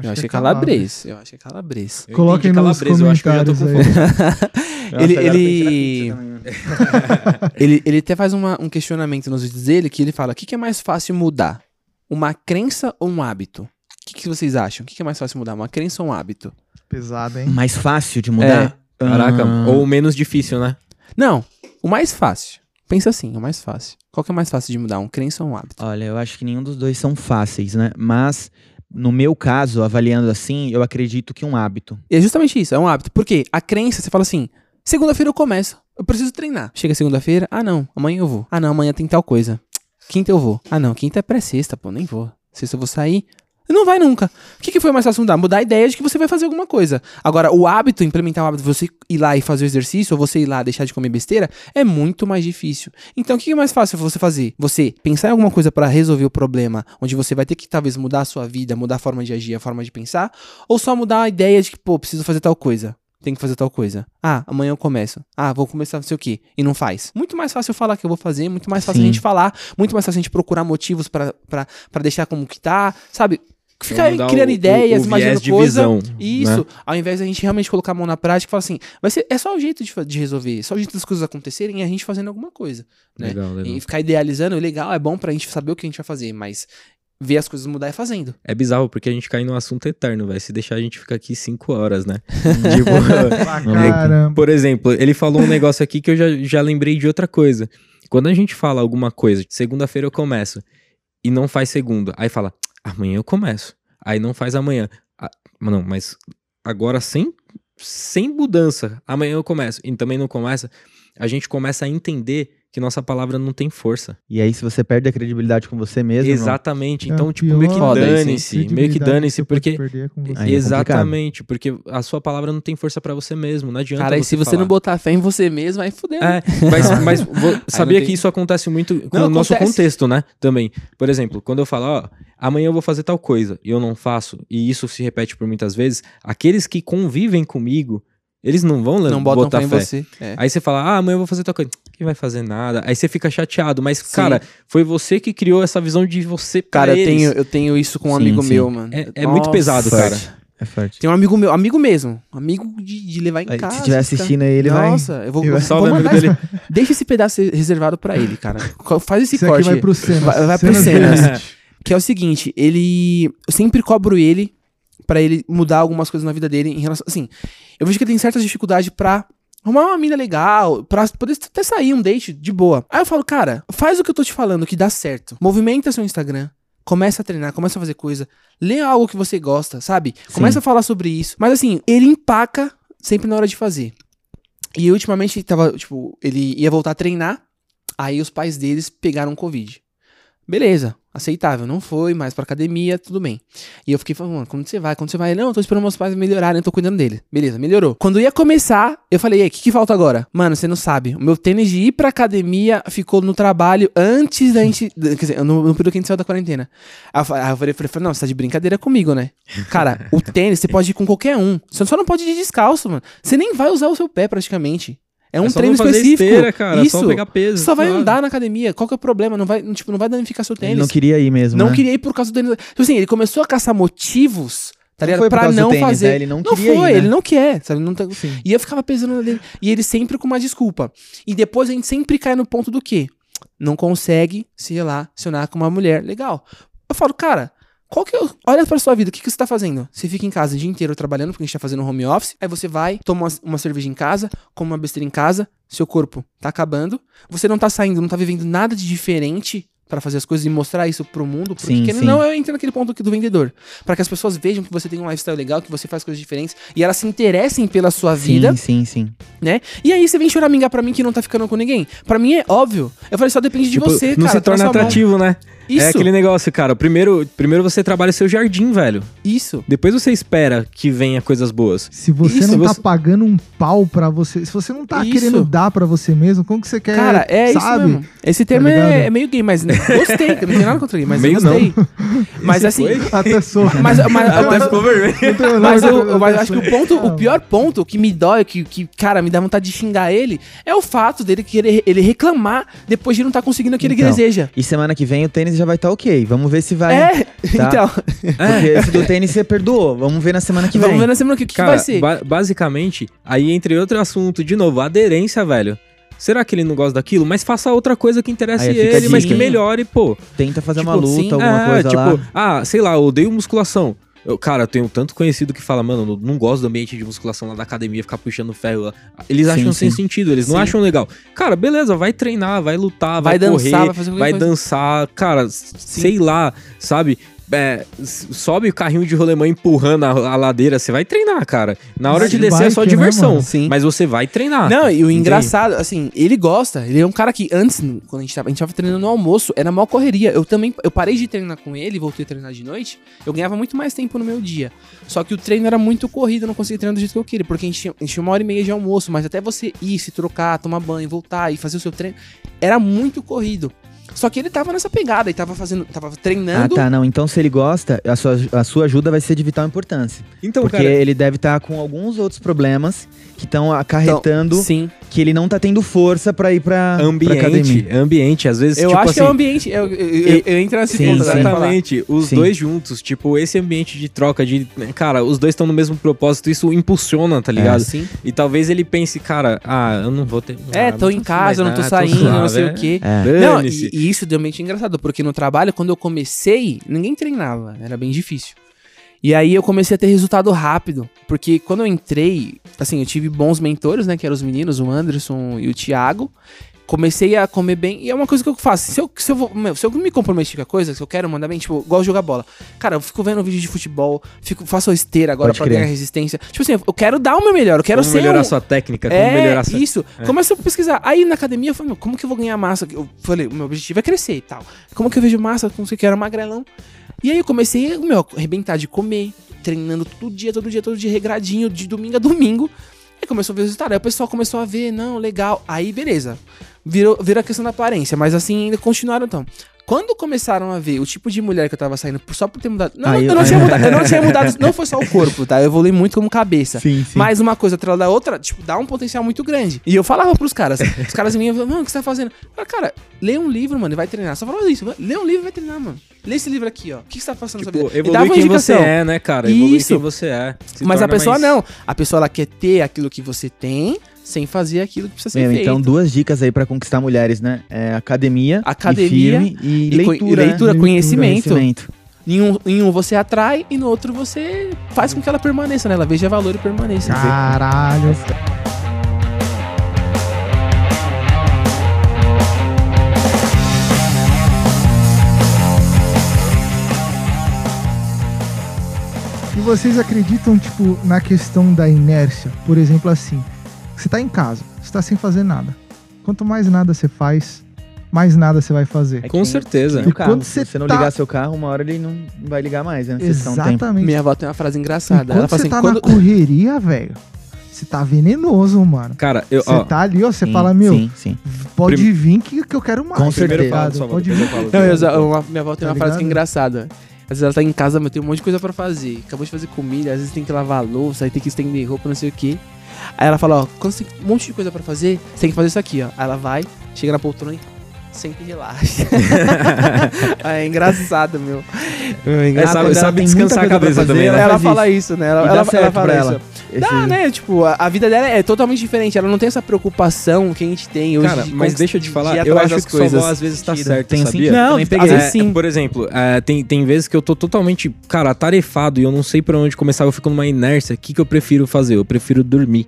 Speaker 3: Eu acho que é calabres. Eu acho que é calabres.
Speaker 4: Eu
Speaker 1: Coloquem nos
Speaker 4: calabresa, eu acho que eu já tô com.
Speaker 3: Ele- ele-
Speaker 2: mano.
Speaker 3: ele, ele até faz uma- um questionamento nos vídeos dele que ele fala: o que, que é mais fácil mudar? Uma crença ou um hábito? O que, que vocês acham? O que, que é mais fácil mudar? Uma crença ou um hábito?
Speaker 1: Pesado, hein?
Speaker 2: Mais fácil de mudar?
Speaker 4: Caraca,
Speaker 2: Ah,
Speaker 4: ou menos difícil, né?
Speaker 3: Não, o mais fácil. Pensa assim, o mais fácil. Qual que é mais fácil de mudar? Um crença ou um hábito?
Speaker 2: Olha, eu acho que nenhum dos dois são fáceis, né? Mas, no meu caso, avaliando assim, eu acredito que um hábito.
Speaker 3: E é justamente isso, é um hábito. Porque a crença, você fala assim: segunda-feira eu começo, eu preciso treinar. Chega segunda-feira, ah não, amanhã eu vou. Ah não, amanhã tem tal coisa. Quinta eu vou. Ah não, quinta é pré-sexta, pô, nem vou. Sexta eu vou sair. Não vai nunca. O que, que foi mais fácil mudar? Mudar a ideia de que você vai fazer alguma coisa. Agora, o hábito, implementar o hábito, você ir lá e fazer o exercício, ou você ir lá deixar de comer besteira, é muito mais difícil. Então, o que que é mais fácil você fazer? Você pensar em alguma coisa pra resolver o problema, onde você vai ter que talvez mudar a sua vida, mudar a forma de agir, a forma de pensar, ou só mudar a ideia de que, pô, preciso fazer tal coisa. Tem que fazer tal coisa. Ah, amanhã eu começo. Ah, vou começar não sei o quê. E não faz. Muito mais fácil eu falar que eu vou fazer, muito mais fácil
Speaker 2: Sim.
Speaker 3: a gente falar, muito mais fácil a gente procurar motivos pra deixar como que tá, sabe? Ficar criando
Speaker 4: o-
Speaker 3: ideias,
Speaker 4: o, o
Speaker 3: imaginando
Speaker 4: viés de
Speaker 3: coisa.
Speaker 4: visão,
Speaker 3: Isso,
Speaker 4: né?
Speaker 3: ao invés da gente realmente colocar a mão na prática e falar assim, vai ser, é só o jeito de, de resolver, é só o jeito das coisas acontecerem e a gente fazendo alguma coisa. né?
Speaker 4: Legal, legal.
Speaker 3: E ficar idealizando, é legal, é bom pra gente saber o que a gente vai fazer, mas ver as coisas mudar é fazendo.
Speaker 4: É bizarro, porque a gente cai num assunto eterno, velho. Se deixar a gente fica aqui cinco horas, né? tipo,
Speaker 1: Ah, caramba.
Speaker 4: por exemplo, ele falou um negócio aqui que eu já, já lembrei de outra coisa. Quando a gente fala alguma coisa, segunda-feira eu começo, e não faz segunda, aí fala, amanhã eu começo. Aí não faz amanhã. Ah, não, mas agora sem, sem mudança, amanhã eu começo. E também não começa, a gente começa a entender que nossa palavra não tem força.
Speaker 2: E aí, se você perde a credibilidade com você mesmo.
Speaker 4: Exatamente.
Speaker 1: É
Speaker 4: Então,
Speaker 1: a
Speaker 4: tipo, meio que dane-se. Meio que dane-se,
Speaker 1: você
Speaker 4: porque.
Speaker 1: você.
Speaker 2: É
Speaker 4: Exatamente, porque a sua palavra não tem força pra você mesmo. Não adianta.
Speaker 3: Cara, e se você
Speaker 4: falar.
Speaker 3: não botar fé em você mesmo, aí fudeu.
Speaker 4: É, mas, mas vo- sabia
Speaker 3: tem-
Speaker 4: que isso acontece muito com
Speaker 3: Não,
Speaker 4: o nosso
Speaker 3: acontece.
Speaker 4: contexto, né? Também. Por exemplo, quando eu falo, ó, amanhã eu vou fazer tal coisa e eu não faço, e isso se repete por muitas vezes, aqueles que convivem comigo, eles não vão
Speaker 3: Não botam
Speaker 4: botar
Speaker 3: fé em
Speaker 4: fé.
Speaker 3: você. É.
Speaker 4: Aí você fala, ah, amanhã eu vou fazer tal coisa. Quem vai fazer nada? Aí você fica chateado, mas,
Speaker 3: Sim.
Speaker 4: cara, foi você que criou essa visão de você pra
Speaker 3: Cara, eu tenho, eu tenho isso com um
Speaker 2: Sim,
Speaker 3: amigo
Speaker 2: sim.
Speaker 3: meu, mano.
Speaker 4: É- é muito pesado, cara.
Speaker 2: É forte.
Speaker 3: Tem um amigo meu, amigo mesmo, amigo de, de levar em
Speaker 2: Aí,
Speaker 3: casa.
Speaker 2: se estiver assistindo aí, ele vai.
Speaker 3: Nossa, eu vou,
Speaker 1: ele
Speaker 3: vou,
Speaker 4: amigo
Speaker 3: mandar
Speaker 4: dele.
Speaker 3: Deixa esse pedaço reservado pra ele, cara. Faz esse
Speaker 1: Isso aqui
Speaker 3: corte.
Speaker 1: vai pro cenas.
Speaker 3: Vai- vai pro cenas. Que é o seguinte, ele. Eu sempre cobro ele pra ele mudar algumas coisas na vida dele em relação. Assim, eu vejo que ele tem certas dificuldades pra arrumar uma mina legal, pra poder até sair um date de boa. Aí eu falo, cara, faz o que eu tô te falando que dá certo. Movimenta seu Instagram. Começa a treinar, começa a fazer coisa. Lê algo que você gosta, sabe? Começa a falar sobre isso. Mas assim, ele empaca sempre na hora de fazer. E ultimamente ele tava, tipo, ele ia voltar a treinar. Aí os pais deles pegaram Covid. Beleza, aceitável. Não foi mais pra academia, tudo bem. E eu fiquei falando, mano, quando você vai? Quando você vai? Não, eu tô esperando meus pais melhorarem, eu tô cuidando dele. Beleza, melhorou. Quando ia começar, eu falei, e aí, o que, que falta agora? Mano, você não sabe. O meu tênis de ir pra academia ficou no trabalho antes da gente. Quer dizer, no, no período que a gente saiu da quarentena. Aí eu fa- aí eu falei, falei, falei, não, você tá de brincadeira comigo, né? Cara, o tênis você pode ir com qualquer um. Você só não pode ir de descalço, mano. Você nem vai usar o seu pé praticamente. É um
Speaker 4: É só
Speaker 3: treino
Speaker 4: não fazer
Speaker 3: específico.
Speaker 4: esteira, cara,
Speaker 3: Isso.
Speaker 4: só pegar peso.
Speaker 3: Você só vai
Speaker 4: claro.
Speaker 3: andar na academia. Qual que é o problema? Não vai, tipo, não vai danificar seu
Speaker 2: Ele
Speaker 3: tênis.
Speaker 2: não queria ir mesmo.
Speaker 3: Não
Speaker 2: né?
Speaker 3: queria ir por causa do tênis. Tipo assim, ele começou a caçar motivos, tá
Speaker 2: Não
Speaker 3: ligado?
Speaker 2: foi por
Speaker 3: pra
Speaker 2: causa do
Speaker 3: não
Speaker 2: tênis,
Speaker 3: fazer.
Speaker 2: né? Ele não
Speaker 3: Não
Speaker 2: queria
Speaker 3: foi,
Speaker 2: ir, né?
Speaker 3: ele não quer, sabe? Não tá... E eu ficava pesando nele. E ele sempre com uma desculpa. E depois a gente sempre cai no ponto do quê? Não consegue se relacionar com uma mulher legal. Eu falo, cara, qual que é. Olha pra sua vida, o que, que você tá fazendo? Você fica em casa o dia inteiro trabalhando, porque a gente tá fazendo home office. Aí você vai, toma uma, cerveja em casa, come uma besteira em casa, seu corpo tá acabando. Você não tá saindo, não tá vivendo nada de diferente pra fazer as coisas e mostrar isso pro mundo, porque
Speaker 2: Sim, sim.
Speaker 3: não eu entro naquele ponto aqui do vendedor, Pra que as pessoas vejam que você tem um lifestyle legal, que você faz coisas diferentes e elas se interessem pela sua vida,
Speaker 2: Sim, sim, sim.
Speaker 3: né? E aí você vem choramingar pra mim que não tá ficando com ninguém. Pra mim é óbvio. Eu falei, só depende
Speaker 4: Tipo,
Speaker 3: de você,
Speaker 4: não
Speaker 3: cara.
Speaker 4: se
Speaker 3: tá na
Speaker 4: torna
Speaker 3: sua mão.
Speaker 4: atrativo, né?
Speaker 3: Isso,
Speaker 4: É aquele negócio, cara. Primeiro, primeiro você trabalha seu jardim, velho.
Speaker 3: isso.
Speaker 4: Depois você espera que venha coisas boas.
Speaker 1: Se você
Speaker 4: Isso,
Speaker 1: não tá
Speaker 4: você-
Speaker 1: pagando um pau pra você, se você não tá
Speaker 3: Isso.
Speaker 1: querendo dar pra você mesmo, como que você quer,
Speaker 3: Cara, é
Speaker 1: sabe?
Speaker 3: isso mesmo. Esse termo
Speaker 1: ligado?
Speaker 3: é, é meio gay, mas gostei. Eu não tenho nada contra gay, mas
Speaker 4: Meio
Speaker 3: eu gostei. Mas assim,
Speaker 1: Até sou.
Speaker 3: mas, mas,
Speaker 4: Até
Speaker 3: mas,
Speaker 4: ficou vermelho.
Speaker 3: mas eu, eu acho que o ponto, o pior ponto que me dói, que, que, cara, me dá vontade de xingar ele, é o fato dele querer ele reclamar depois de não estar conseguindo aquilo que
Speaker 2: Então,
Speaker 3: ele deseja.
Speaker 2: E semana que vem o tênis já vai estar ok. Vamos ver se vai.
Speaker 3: É,
Speaker 2: tá?
Speaker 3: então.
Speaker 2: Porque esse do tênis você perdoou. Vamos ver na semana que vem.
Speaker 3: Vamos ver na semana que, que
Speaker 4: Cara,
Speaker 3: vai ser.
Speaker 4: ba- basicamente, aí entre outro assunto, de novo, aderência, velho. Será que ele não gosta daquilo? Mas faça outra coisa que interesse ele, mas que melhore, pô.
Speaker 2: Tenta fazer
Speaker 3: Tipo,
Speaker 2: uma luta,
Speaker 3: sim.
Speaker 2: alguma
Speaker 4: é,
Speaker 2: coisa
Speaker 4: tipo,
Speaker 2: lá.
Speaker 4: ah, sei lá, eu odeio musculação. Eu, cara, eu tenho tanto conhecido que fala, mano, eu não gosto do ambiente de musculação lá da academia, ficar puxando ferro lá. Eles
Speaker 2: Sim,
Speaker 4: acham sem
Speaker 2: sim.
Speaker 4: sentido, eles não
Speaker 3: Sim.
Speaker 4: acham legal. Cara, beleza, vai treinar, vai lutar, vai,
Speaker 3: Vai
Speaker 4: correr,
Speaker 3: dançar, vai
Speaker 4: vai dançar, cara, sei lá, sabe? É, sobe o carrinho de rolemã empurrando a, a ladeira, você vai treinar, cara. Na hora
Speaker 1: Mas
Speaker 4: de
Speaker 1: de
Speaker 4: descer é só
Speaker 1: bike, né,
Speaker 4: diversão?
Speaker 3: Sim.
Speaker 4: mas você vai treinar.
Speaker 3: Não, e o
Speaker 4: Entende?
Speaker 3: engraçado, assim, ele gosta. Ele é um cara que antes, quando a gente tava, a gente tava treinando no almoço, era maior correria. Eu também, eu parei de treinar com ele, voltei a treinar de noite. Eu ganhava muito mais tempo no meu dia. Só que o treino era muito corrido, eu não conseguia treinar do jeito que eu queria, porque a gente, tinha, a gente tinha uma hora e meia de almoço, mas até você ir, se trocar, tomar banho, voltar e fazer o seu treino, era muito corrido. Só que ele tava nessa pegada e tava fazendo, tava
Speaker 2: Ah,
Speaker 3: treinando.
Speaker 2: tá, não. Então, se ele gosta, a sua, a sua ajuda vai ser de vital importância.
Speaker 4: Então,
Speaker 2: porque
Speaker 4: cara,
Speaker 2: ele deve estar com alguns outros problemas que estão acarretando
Speaker 3: Sim.
Speaker 2: que ele não tá tendo força pra ir pra, pra
Speaker 4: ambiente,
Speaker 2: academia.
Speaker 4: ambiente, às vezes,
Speaker 3: Eu
Speaker 4: tipo
Speaker 3: acho
Speaker 4: assim,
Speaker 3: que é o ambiente. Eu, eu, eu, eu entro nesse
Speaker 2: Sim,
Speaker 3: ponto,
Speaker 2: sim.
Speaker 3: né?
Speaker 4: Exatamente, os
Speaker 2: Sim.
Speaker 4: dois juntos, tipo, esse ambiente de troca, de. Cara, os dois estão no mesmo propósito, isso impulsiona, tá ligado?
Speaker 3: Sim.
Speaker 4: E talvez ele pense, cara, ah, eu não vou ter.
Speaker 3: É,
Speaker 4: ah,
Speaker 3: tô
Speaker 4: não
Speaker 3: em casa, não tô
Speaker 4: nada,
Speaker 3: saindo, não
Speaker 4: suave,
Speaker 3: sei
Speaker 4: é.
Speaker 3: o quê.
Speaker 2: É.
Speaker 3: Não, e, e isso realmente é engraçado, porque no trabalho, quando eu comecei, ninguém treinava, era bem difícil. E aí eu comecei a ter resultado rápido, porque quando eu entrei, assim, eu tive bons mentores, né, que eram os meninos, o Anderson e o Thiago. Comecei a comer bem, e é uma coisa que eu faço. Se eu, se eu, vou, meu, se eu me comprometer com a coisa, se eu quero mandar bem, tipo, gosto de jogar bola. Cara, eu fico vendo vídeo de futebol, fico, faço a esteira agora
Speaker 2: Pode
Speaker 3: pra
Speaker 2: crer.
Speaker 3: ganhar resistência. Tipo assim, eu quero dar o meu melhor, eu quero
Speaker 4: Como
Speaker 3: ser
Speaker 4: melhorar
Speaker 3: um,
Speaker 4: sua técnica, como
Speaker 3: é,
Speaker 4: melhorar sua.
Speaker 3: isso. Começa a pesquisar. Aí na academia eu falei, meu, como que eu vou ganhar massa? Eu falei, o meu objetivo é crescer e tal. Como que eu vejo massa? Como que eu era magrelão? E aí eu comecei, meu, arrebentar de comer, treinando todo dia, todo dia, todo dia, regradinho, de domingo a domingo. Aí começou a ver o resultado. Aí o pessoal começou a ver, não, legal. Aí beleza. Virou, virou a questão da aparência, mas assim ainda continuaram então. Quando começaram a ver o tipo de mulher que eu tava saindo só por ter mudado. Não,
Speaker 2: Aí-
Speaker 3: eu, não tinha mudado, eu não tinha mudado, não foi só o corpo, tá? Eu evolui muito como cabeça.
Speaker 2: Sim, sim.
Speaker 3: Mas uma coisa atrás da outra, tipo, dá um potencial muito grande. E eu falava pros caras, os caras vinham e falavam, mano, o que você tá fazendo? Eu falava, cara, lê um livro, mano, e vai treinar. Só falava isso, lê um livro e vai treinar, mano. Lê esse livro aqui, ó. O que você tá passando
Speaker 4: Tipo,
Speaker 3: sua vida? E
Speaker 4: evolui quem você é, né, cara? Evolui
Speaker 3: Isso.
Speaker 4: quem você é.
Speaker 3: Mas a pessoa
Speaker 4: mais-
Speaker 3: não. A pessoa, ela quer ter aquilo que você tem, sem fazer aquilo que precisa ser
Speaker 2: Meu,
Speaker 3: feito.
Speaker 2: então, duas dicas aí pra conquistar mulheres, né? É academia,
Speaker 3: Academia
Speaker 2: e firme e,
Speaker 3: e co-
Speaker 2: leitura.
Speaker 3: e leitura,
Speaker 2: né?
Speaker 3: conhecimento.
Speaker 2: Conhecimento.
Speaker 3: Em um, em um você atrai e no outro você faz com que ela permaneça, né? Ela veja valor e permaneça.
Speaker 1: Caralho. E vocês acreditam, tipo, na questão da inércia? Por exemplo, assim, você tá em casa, você tá sem fazer nada. Quanto mais nada você faz, mais nada você vai fazer.
Speaker 2: É
Speaker 4: Com certeza.
Speaker 1: E
Speaker 2: carro.
Speaker 1: quando
Speaker 2: Se
Speaker 1: você
Speaker 2: você não
Speaker 1: tá-
Speaker 2: ligar seu carro, uma hora ele não vai ligar mais, né? Estão um tempo.
Speaker 1: Exatamente.
Speaker 3: Minha avó tem uma frase engraçada.
Speaker 1: quando
Speaker 3: Ela fala
Speaker 1: você
Speaker 3: assim,
Speaker 1: tá
Speaker 3: quando...
Speaker 1: na correria, velho, você tá venenoso, mano.
Speaker 4: Cara, eu,
Speaker 1: Você tá ali, ó, você fala, meu,
Speaker 2: Sim, sim.
Speaker 1: pode
Speaker 4: Prim-
Speaker 1: vir que, que eu quero mais.
Speaker 2: Com
Speaker 1: tá
Speaker 2: certeza.
Speaker 1: ligado?
Speaker 4: favor,
Speaker 1: Pode vir.
Speaker 4: eu falo.
Speaker 3: Não, eu, uma- minha avó tem
Speaker 1: Tá
Speaker 3: uma frase que é
Speaker 1: ligado?
Speaker 3: engraçada. Às vezes ela tá em casa, mas tem um monte de coisa pra fazer. Acabou de fazer comida, às vezes tem que lavar a louça, aí tem que estender roupa, não sei o quê. Aí ela fala, ó, quando você tem um monte de coisa pra fazer, você tem que fazer isso aqui, ó. Aí ela vai, chega na poltrona e senta e relaxa. é engraçado, meu. É
Speaker 4: é,
Speaker 3: engraçado.
Speaker 4: sabe,
Speaker 2: ela
Speaker 4: sabe
Speaker 2: tem
Speaker 4: descansar a cabeça
Speaker 2: fazer,
Speaker 4: também,
Speaker 2: ela
Speaker 4: né?
Speaker 3: ela fala isso, né? Ela, ela, ela
Speaker 2: certo
Speaker 3: fala
Speaker 2: pra
Speaker 3: isso.
Speaker 2: ela.
Speaker 3: Dá,
Speaker 2: Esse-
Speaker 3: né? Tipo, a, a vida dela é totalmente diferente. Ela não tem essa preocupação que a gente tem hoje.
Speaker 4: Cara,
Speaker 3: de
Speaker 4: mas deixa eu te
Speaker 3: de
Speaker 4: falar, eu acho que sua avó às vezes tá certa,
Speaker 2: Tem
Speaker 4: sabia?
Speaker 3: Não, às
Speaker 2: peguei.
Speaker 3: vezes
Speaker 4: É,
Speaker 3: sim.
Speaker 4: Por exemplo, é, tem, tem vezes que eu tô totalmente, cara, atarefado e eu não sei pra onde começar, eu fico numa inércia. O que, que eu prefiro fazer? Eu prefiro dormir.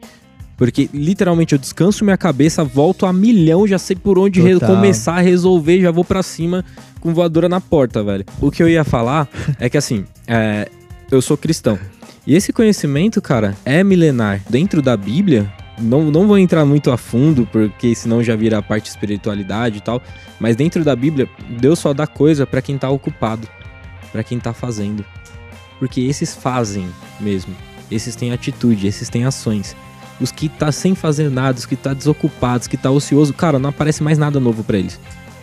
Speaker 4: Porque literalmente eu descanso minha cabeça, volto a milhão, já sei por onde
Speaker 2: Total.
Speaker 4: começar a resolver, já vou pra cima com voadora na porta, velho. O que eu ia falar é que assim, é, eu sou cristão. E esse conhecimento, cara, é milenar. Dentro da Bíblia, não, não vou entrar muito a fundo, porque senão já vira a parte espiritualidade e tal. Mas dentro da Bíblia, Deus só dá coisa pra quem tá ocupado, pra quem tá fazendo. Porque esses fazem mesmo. Esses têm atitude, esses têm ações. Os que tá sem fazer nada, os que tá desocupados, que tá ocioso, cara, não aparece mais nada novo pra eles.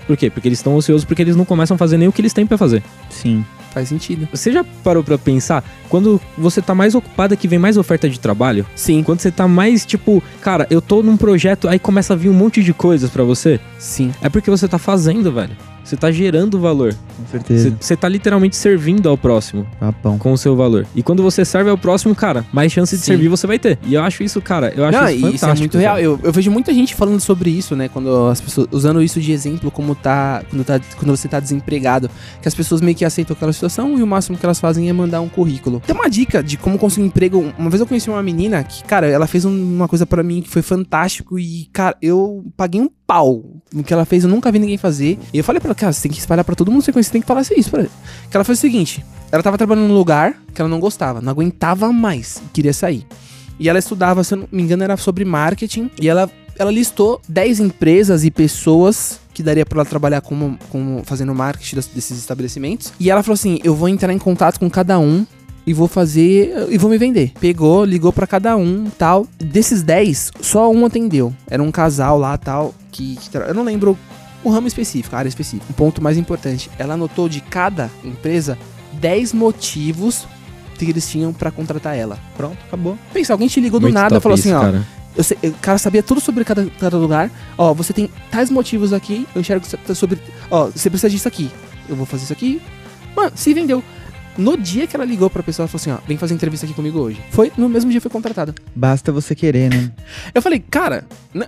Speaker 4: Por quê? Porque eles estão ociosos porque eles não começam a fazer nem o que eles têm pra fazer.
Speaker 2: Sim.
Speaker 3: Faz sentido.
Speaker 4: Você já parou pra pensar quando você tá mais ocupado é que vem mais oferta de trabalho?
Speaker 3: Sim,
Speaker 4: Quando você tá mais tipo, cara, eu tô num projeto, aí começa a vir um monte de coisas pra você,
Speaker 3: sim.
Speaker 4: é porque você tá fazendo, velho. Você tá gerando valor.
Speaker 2: Com certeza.
Speaker 4: Você, tá literalmente servindo ao próximo
Speaker 2: Papão.
Speaker 4: com o seu valor. E quando você serve ao próximo, cara, mais chance de
Speaker 3: Sim.
Speaker 4: servir você vai ter. E eu acho isso, cara, eu acho
Speaker 3: Não,
Speaker 4: isso fantástico.
Speaker 3: isso é muito real. Eu, eu vejo muita gente falando sobre isso, né? Quando as pessoas. Usando isso de exemplo, como tá. Quando, tá, quando você tá desempregado. Que as pessoas meio que aceitam aquela situação e o máximo que elas fazem é mandar um currículo. Tem uma dica de como conseguir um emprego. Uma vez eu conheci uma menina que, cara, ela fez um- uma coisa pra mim que foi fantástico e, cara, eu paguei um pau no que ela fez, eu nunca vi ninguém fazer. E eu falei pra ela, cara, você tem que espalhar pra todo mundo você tem que falar isso pra ela. Que ela fez o seguinte: ela tava trabalhando num lugar que ela não gostava, não aguentava mais, queria sair. E ela estudava, se eu não me engano, era sobre marketing. E ela, ela listou 10 empresas e pessoas que daria pra ela trabalhar como, como fazendo marketing desses estabelecimentos. E ela falou assim: eu vou entrar em contato com cada um. E vou fazer. E vou me vender. Pegou, ligou pra cada um tal. Desses 10, só um atendeu. Era um casal lá tal. Que, que eu não lembro o ramo específico, a área específica. Um ponto mais importante: ela anotou de cada empresa 10 motivos que eles tinham pra contratar ela.
Speaker 2: Pronto, acabou.
Speaker 3: Pensa, alguém te ligou do
Speaker 4: Muito
Speaker 3: nada e falou assim,
Speaker 4: isso,
Speaker 3: ó.
Speaker 4: cara.
Speaker 3: Eu sei- o cara sabia tudo sobre cada, cada lugar. Ó, você tem tais motivos aqui. Eu enxergo tá sobre. Ó, você precisa disso aqui. Eu vou fazer isso aqui. Mano, se vendeu. No dia que ela ligou pra pessoa, ela falou assim: ó, vem fazer entrevista aqui comigo hoje. Foi, no mesmo dia foi contratada.
Speaker 2: Basta você querer, né?
Speaker 3: Eu falei, cara,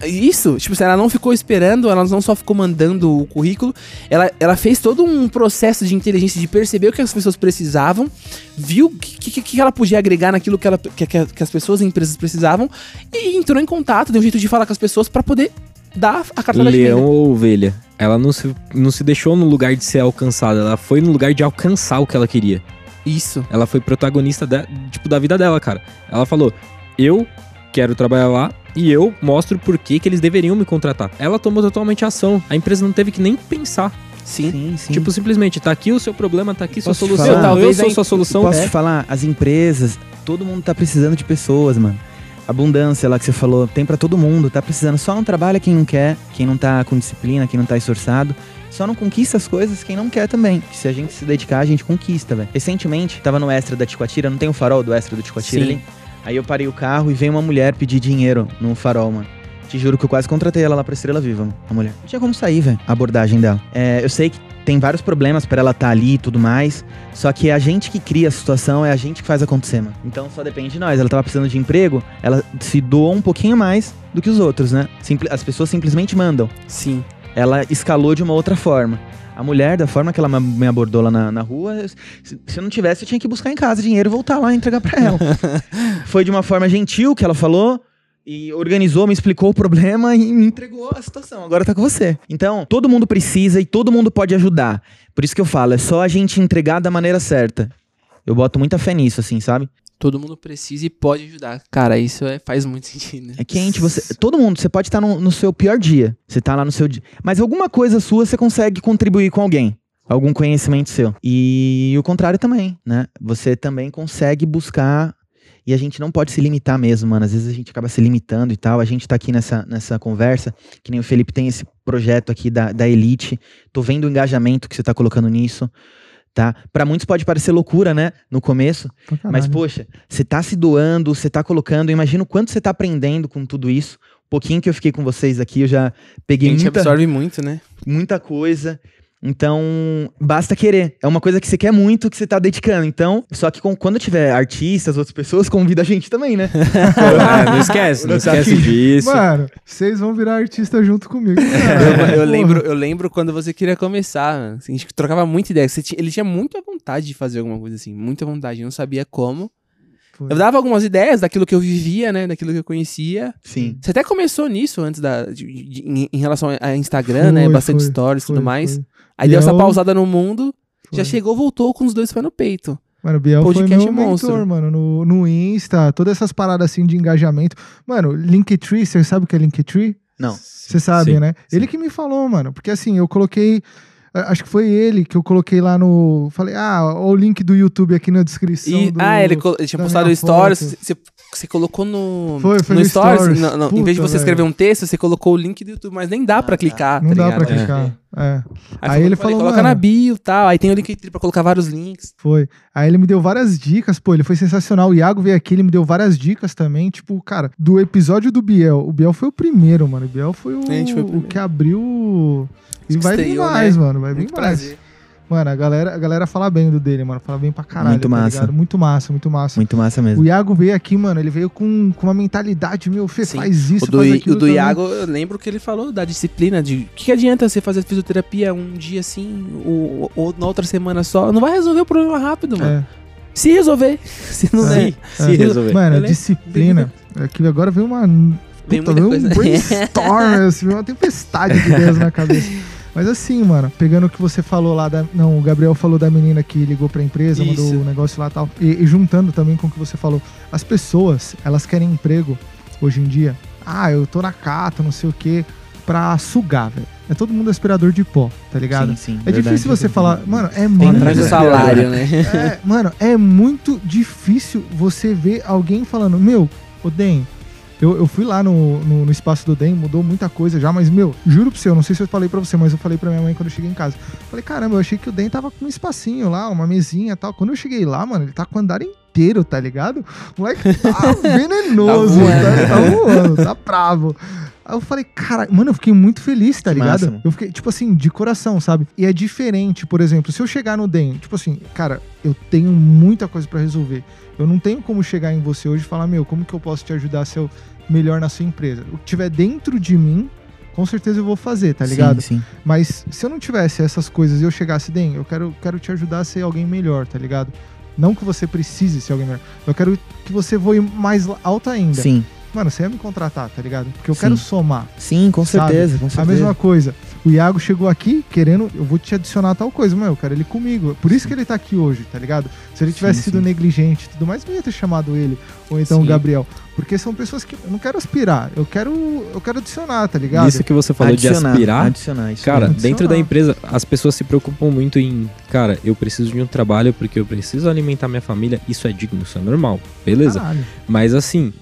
Speaker 3: isso, tipo, assim, ela não ficou esperando, ela não só ficou mandando o currículo, ela, ela fez todo um processo de inteligência de perceber o que as pessoas precisavam, viu o que, que, que ela podia agregar naquilo que, ela, que, que- que as pessoas e empresas precisavam, e entrou em contato, deu um jeito de falar com as pessoas pra poder dar a cartada de
Speaker 4: Leão ou ovelha. Ela não se, não se deixou no lugar de ser alcançada, ela foi no lugar de alcançar o que ela queria.
Speaker 3: Isso.
Speaker 4: Ela foi protagonista da, tipo, da vida dela, cara. Ela falou: Eu quero trabalhar lá e eu mostro por que que eles deveriam me contratar. Ela tomou totalmente ação. A empresa não teve que nem pensar.
Speaker 3: Sim.
Speaker 2: Sim, sim.
Speaker 4: Tipo, simplesmente, tá aqui o seu problema, tá aqui sua
Speaker 2: Posso
Speaker 4: solução. eu
Speaker 3: Talvez
Speaker 4: sou
Speaker 3: a-
Speaker 4: sua solução.
Speaker 2: Posso
Speaker 4: É.
Speaker 2: te falar? As empresas, todo mundo tá precisando de pessoas, mano. Abundância lá que você falou, tem pra todo mundo, tá precisando. Só não trabalha quem não quer, quem não tá com disciplina, quem não tá esforçado. Só não conquista as coisas quem não quer também. Se a gente se dedicar, a gente conquista, velho. Recentemente, tava no extra da Ticoatira, não tem o farol do extra do Ticoatira
Speaker 3: Sim.
Speaker 2: ali? Aí eu parei o carro e veio uma mulher pedir dinheiro no farol, mano. Te juro que eu quase contratei ela lá pra Estrela Viva, a mulher. Não tinha como sair, velho, a abordagem dela. É, eu sei que tem vários problemas pra ela estar ali e tudo mais, só que é a gente que cria a situação, é a gente que faz acontecer, mano. Então só depende de nós. Ela tava precisando de emprego, ela se doou um pouquinho mais do que os outros, né? Simpli- as pessoas simplesmente mandam.
Speaker 3: Sim.
Speaker 2: Ela escalou de uma outra forma. A mulher, da forma que ela me- abordou lá na, na rua, se, se eu não tivesse, eu tinha que buscar em casa dinheiro e voltar lá e entregar pra ela. Foi de uma forma gentil que ela falou e organizou, me explicou o problema e me entregou a situação. Agora tá com você. Então, todo mundo precisa e todo mundo pode ajudar. Por isso que eu falo, é só a gente entregar da maneira certa. Eu boto muita fé nisso, assim, sabe?
Speaker 3: Todo mundo precisa e pode ajudar. Cara, isso é, faz muito sentido, né?
Speaker 2: É quente, você. Todo mundo, você pode estar no, no seu pior dia. Você tá lá no seu dia. Mas alguma coisa sua você consegue contribuir com alguém. Algum conhecimento seu. E o contrário também, né? Você também consegue buscar. E a gente não pode se limitar mesmo, mano. Às vezes a gente acaba se limitando e tal. A gente tá aqui nessa, nessa conversa, que nem o Felipe tem esse projeto aqui da, da Elite. Tô vendo o engajamento que você tá colocando nisso, tá? Pra muitos pode parecer loucura, né? No começo. Mas, poxa, você tá se doando, você tá colocando, imagina o quanto você tá aprendendo com tudo isso. Um pouquinho que eu fiquei com vocês aqui, eu já
Speaker 3: A
Speaker 2: peguei
Speaker 3: gente
Speaker 2: muita,
Speaker 3: absorve muito, né?
Speaker 2: muita coisa. Então, basta querer. É uma coisa que você quer muito, que você tá dedicando. Então, só que com- quando tiver artistas, outras pessoas, convida a gente também, né?
Speaker 4: É, não esquece, não esquece
Speaker 2: aqui.
Speaker 4: disso.
Speaker 1: Mano, vocês vão virar artista junto comigo.
Speaker 3: Eu,
Speaker 1: cara.
Speaker 3: eu lembro, eu lembro quando você queria começar, mano. Assim, a gente trocava muita ideia. Você tinha- ele tinha muita vontade de fazer alguma coisa assim, muita vontade. Não sabia como.
Speaker 1: Foi.
Speaker 3: Eu dava algumas ideias daquilo que eu vivia, né? Daquilo que eu conhecia.
Speaker 2: Sim.
Speaker 3: Você até começou nisso antes da, de- de- em, em relação a Instagram, né?
Speaker 1: Foi,
Speaker 3: Bastante
Speaker 1: foi,
Speaker 3: stories e
Speaker 1: foi,
Speaker 3: tudo mais.
Speaker 1: foi,
Speaker 3: Aí deu essa pausada no mundo, já
Speaker 1: foi.
Speaker 3: chegou, voltou com os dois pés no peito.
Speaker 1: Mano, o Biel foi
Speaker 3: Podcast
Speaker 1: meu
Speaker 3: monstro.
Speaker 1: mentor, mano, no, no Insta, todas essas paradas assim de engajamento. Mano, Linktree, você sabe o que é Linktree?
Speaker 2: Não.
Speaker 1: Você sabe,
Speaker 4: Sim,
Speaker 1: né?
Speaker 4: sim.
Speaker 1: Ele que me falou, mano. Porque assim, eu coloquei. A- Acho que foi ele que eu coloquei lá no. Falei, ah, o link do YouTube aqui na descrição.
Speaker 3: E,
Speaker 1: do-
Speaker 3: ah, ele, colo- ele tinha postado
Speaker 1: minha
Speaker 3: stories, você, você colocou no,
Speaker 1: Foi, foi
Speaker 3: no,
Speaker 1: no
Speaker 3: stories.
Speaker 1: stories.
Speaker 3: não- não, em vez de
Speaker 1: Puta,
Speaker 3: você escrever
Speaker 1: velho.
Speaker 3: um texto, você colocou o link do YouTube, mas nem dá
Speaker 2: Ah,
Speaker 3: pra
Speaker 2: tá.
Speaker 3: clicar.
Speaker 1: Não
Speaker 3: tá
Speaker 1: dá pra clicar. É.
Speaker 3: Aí,
Speaker 1: Aí ele
Speaker 3: falou,
Speaker 1: falou,
Speaker 3: coloca
Speaker 1: mano-
Speaker 3: na bio e tal. Aí tem o link pra colocar vários links.
Speaker 1: Foi. Aí ele me deu várias dicas, pô, ele foi sensacional. O Iago veio aqui, ele me deu várias dicas também. Tipo, cara, do episódio do Biel. O Biel foi o primeiro, mano. O Biel foi o,
Speaker 3: o
Speaker 1: o que abriu. E vai vir mais,
Speaker 3: né?
Speaker 1: mano. Vai vir
Speaker 3: Muito
Speaker 1: mais.
Speaker 3: prazer.
Speaker 1: Mano, a galera, a galera fala bem do dele, mano. Fala bem pra caralho.
Speaker 2: Muito
Speaker 1: tá
Speaker 2: massa.
Speaker 1: ligado? Muito massa, muito massa.
Speaker 2: Muito massa
Speaker 1: O
Speaker 2: mesmo.
Speaker 1: Iago veio aqui, mano. Ele veio com, com uma mentalidade, meu, Fê,
Speaker 3: Sim.
Speaker 1: faz isso,
Speaker 3: O do,
Speaker 1: faz
Speaker 3: o do. Iago, eu lembro que ele falou da disciplina de o que, que adianta você fazer fisioterapia um dia assim, ou, ou na outra semana só. Não vai resolver o problema rápido, mano.
Speaker 1: É,
Speaker 3: Se resolver. Se não
Speaker 1: É.
Speaker 3: der.
Speaker 4: Se
Speaker 1: é.
Speaker 4: resolver.
Speaker 1: Mano,
Speaker 3: Beleza?
Speaker 1: disciplina. Aqui agora veio uma. Puta, veio um brainstorm, assim, uma tempestade de ideias na cabeça. Mas assim, mano, pegando o que você falou lá da. Não, o Gabriel falou da menina que ligou pra empresa,
Speaker 3: Isso.
Speaker 1: mandou o negócio lá e tal. E, e juntando também com o que você falou. As pessoas, elas querem emprego hoje em dia. Ah, eu tô na cata, não sei o quê, pra sugar, velho. É todo mundo aspirador de pó, tá ligado?
Speaker 2: Sim, sim.
Speaker 1: É
Speaker 2: verdade.
Speaker 1: difícil você falar, mano, é muito.
Speaker 3: do salário, né?
Speaker 1: É, mano, é muito difícil você ver alguém falando, meu, ô Den, eu, eu fui lá no, no, no espaço do Den, mudou muita coisa já, mas, meu, juro pra você, eu não sei se eu falei pra você, mas eu falei pra minha mãe quando eu cheguei em casa. Falei, caramba, eu achei que o Den tava com um espacinho lá, uma mesinha e tal. Quando eu cheguei lá, mano, ele tá com o andar inteiro, tá ligado? O moleque tá venenoso,
Speaker 3: Tá
Speaker 1: tá,
Speaker 3: voando.
Speaker 1: tá voando, tá bravo. Aí eu falei, cara, mano, eu fiquei muito feliz, tá
Speaker 2: Que
Speaker 1: ligado?
Speaker 2: massa,
Speaker 1: eu fiquei, tipo assim, de coração, sabe? E é diferente, por exemplo, se eu chegar no DEM, tipo assim, cara, eu tenho muita coisa pra resolver. Eu não tenho como chegar em você hoje e falar, meu, como que eu posso te ajudar a ser melhor na sua empresa? O que tiver dentro de mim, com certeza eu vou fazer, tá ligado?
Speaker 2: Sim, sim.
Speaker 1: Mas se eu não tivesse essas coisas e eu chegasse, DEM, eu quero, quero te ajudar a ser alguém melhor, tá ligado? Não que você precise ser alguém melhor. Eu quero que você voe mais alto ainda.
Speaker 2: Sim,
Speaker 1: Mano, você ia me contratar, tá ligado? Porque eu
Speaker 2: Sim.
Speaker 1: quero somar.
Speaker 2: sim, com
Speaker 1: Sabe?
Speaker 2: certeza, com
Speaker 1: A
Speaker 2: certeza.
Speaker 1: mesma coisa. O Iago chegou aqui querendo, eu vou te adicionar tal coisa, mas eu quero ele comigo. Por isso que ele tá aqui hoje, tá ligado? Se ele tivesse
Speaker 2: Sim,
Speaker 1: sido
Speaker 2: sim.
Speaker 1: negligente e tudo mais, não ia ter chamado ele. Ou então
Speaker 3: Sim.
Speaker 1: o Gabriel. Porque são pessoas que eu não quero aspirar, eu quero, eu quero adicionar, tá ligado?
Speaker 4: Isso que você falou de
Speaker 2: Adicionar,
Speaker 4: aspirar.
Speaker 2: Adicionar, isso
Speaker 4: Cara,
Speaker 2: mesmo.
Speaker 4: dentro da
Speaker 1: Adicionar.
Speaker 4: empresa, as pessoas se preocupam muito em, cara, eu preciso de um trabalho porque eu preciso alimentar minha família. Isso é digno, isso é normal. Beleza.
Speaker 1: Caralho.
Speaker 4: Mas assim,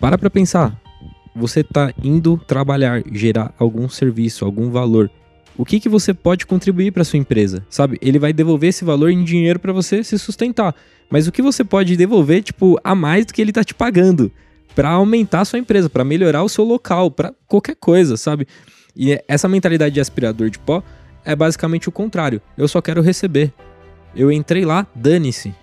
Speaker 4: para pra pensar. Você tá indo trabalhar, gerar algum serviço, algum valor. O que que você pode contribuir para sua empresa? Sabe? Ele vai devolver esse valor em dinheiro para você se sustentar. Mas o que você pode devolver, tipo, a mais do que ele tá te pagando para aumentar a sua empresa, para melhorar o seu local, para qualquer coisa, sabe? E é- essa mentalidade de aspirador de pó é basicamente o contrário. Eu só quero receber. Eu entrei lá, dane-se.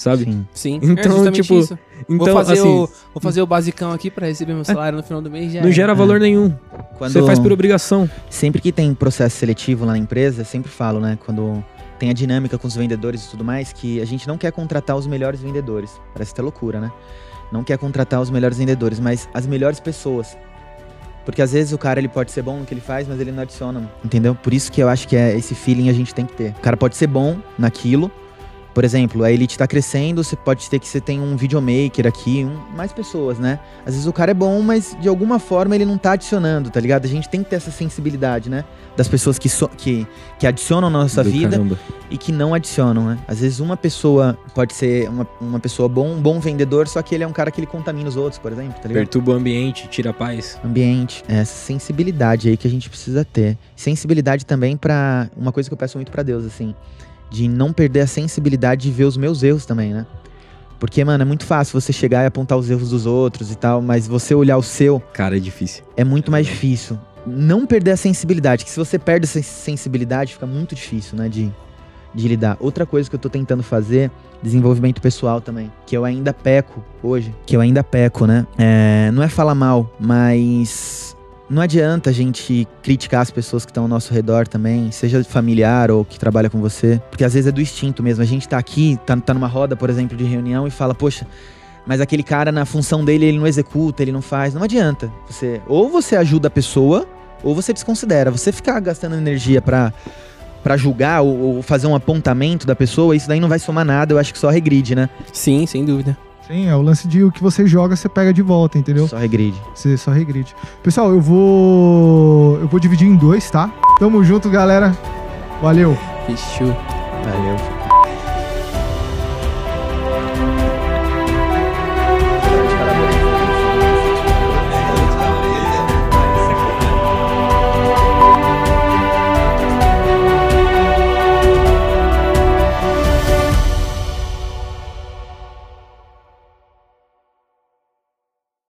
Speaker 4: Sabe?
Speaker 2: Sim.
Speaker 3: Sim.
Speaker 4: Então,
Speaker 3: é
Speaker 4: tipo,
Speaker 3: isso.
Speaker 4: Então,
Speaker 3: vou, fazer
Speaker 4: assim,
Speaker 3: o, vou fazer o basicão aqui pra receber meu salário no final do mês. Já
Speaker 4: não
Speaker 3: era.
Speaker 4: gera valor nenhum.
Speaker 2: Quando,
Speaker 4: Você faz por obrigação.
Speaker 2: Sempre que tem processo seletivo lá na empresa, sempre falo, né? Quando tem a dinâmica com os vendedores e tudo mais, que a gente não quer contratar os melhores vendedores. Parece até loucura, né? Não quer contratar os melhores vendedores, mas as melhores pessoas. Porque às vezes o cara ele pode ser bom no que ele faz, mas ele não adiciona. Entendeu? Por isso que eu acho que é esse feeling a gente tem que ter. O cara pode ser bom naquilo. Por exemplo, a Elite tá crescendo, você pode ter que você tem um videomaker aqui, um- mais pessoas, né? Às vezes o cara é bom, mas de alguma forma ele não tá adicionando, tá ligado? A gente tem que ter essa sensibilidade, né? Das pessoas que, so- que, que adicionam na nossa
Speaker 4: Do
Speaker 2: vida
Speaker 4: caramba.
Speaker 2: e que não adicionam, né? Às vezes uma pessoa pode ser uma, uma pessoa bom, um bom vendedor, só que ele é um cara que ele contamina os outros, por exemplo, tá ligado?
Speaker 4: Perturba o ambiente, tira a paz.
Speaker 2: Ambiente, é essa sensibilidade aí que a gente precisa ter. Sensibilidade também pra uma coisa que eu peço muito pra Deus, assim, de não perder a sensibilidade de ver os meus erros também, né? Porque, mano, é muito fácil você chegar e apontar os erros dos outros e tal, mas você olhar o seu
Speaker 4: Cara, é difícil.
Speaker 2: é muito mais difícil. Não perder a sensibilidade, que se você perde essa sensibilidade, fica muito difícil, né, de, de lidar. Outra coisa que eu tô tentando fazer, desenvolvimento pessoal também, que eu ainda peco hoje, que eu ainda peco, né? É, não é falar mal, mas não adianta a gente criticar as pessoas que estão ao nosso redor também, seja familiar ou que trabalha com você, porque às vezes é do instinto mesmo. A gente tá aqui, tá, tá numa roda, por exemplo, de reunião e fala, poxa, mas aquele cara na função dele ele não executa, ele não faz. Não adianta. Você ou você ajuda a pessoa ou você desconsidera. Você ficar gastando energia para para julgar ou, ou, fazer um apontamento da pessoa, isso daí não vai somar nada, eu acho que só regride, né?
Speaker 3: Sim, sem dúvida.
Speaker 1: Sim, é o lance de o que você joga, você pega de volta, entendeu?
Speaker 2: Só regride.
Speaker 1: Você só regride. Pessoal, eu vou. Eu vou dividir em dois, tá? Tamo junto, galera. Valeu.
Speaker 3: Fechou.
Speaker 2: Valeu.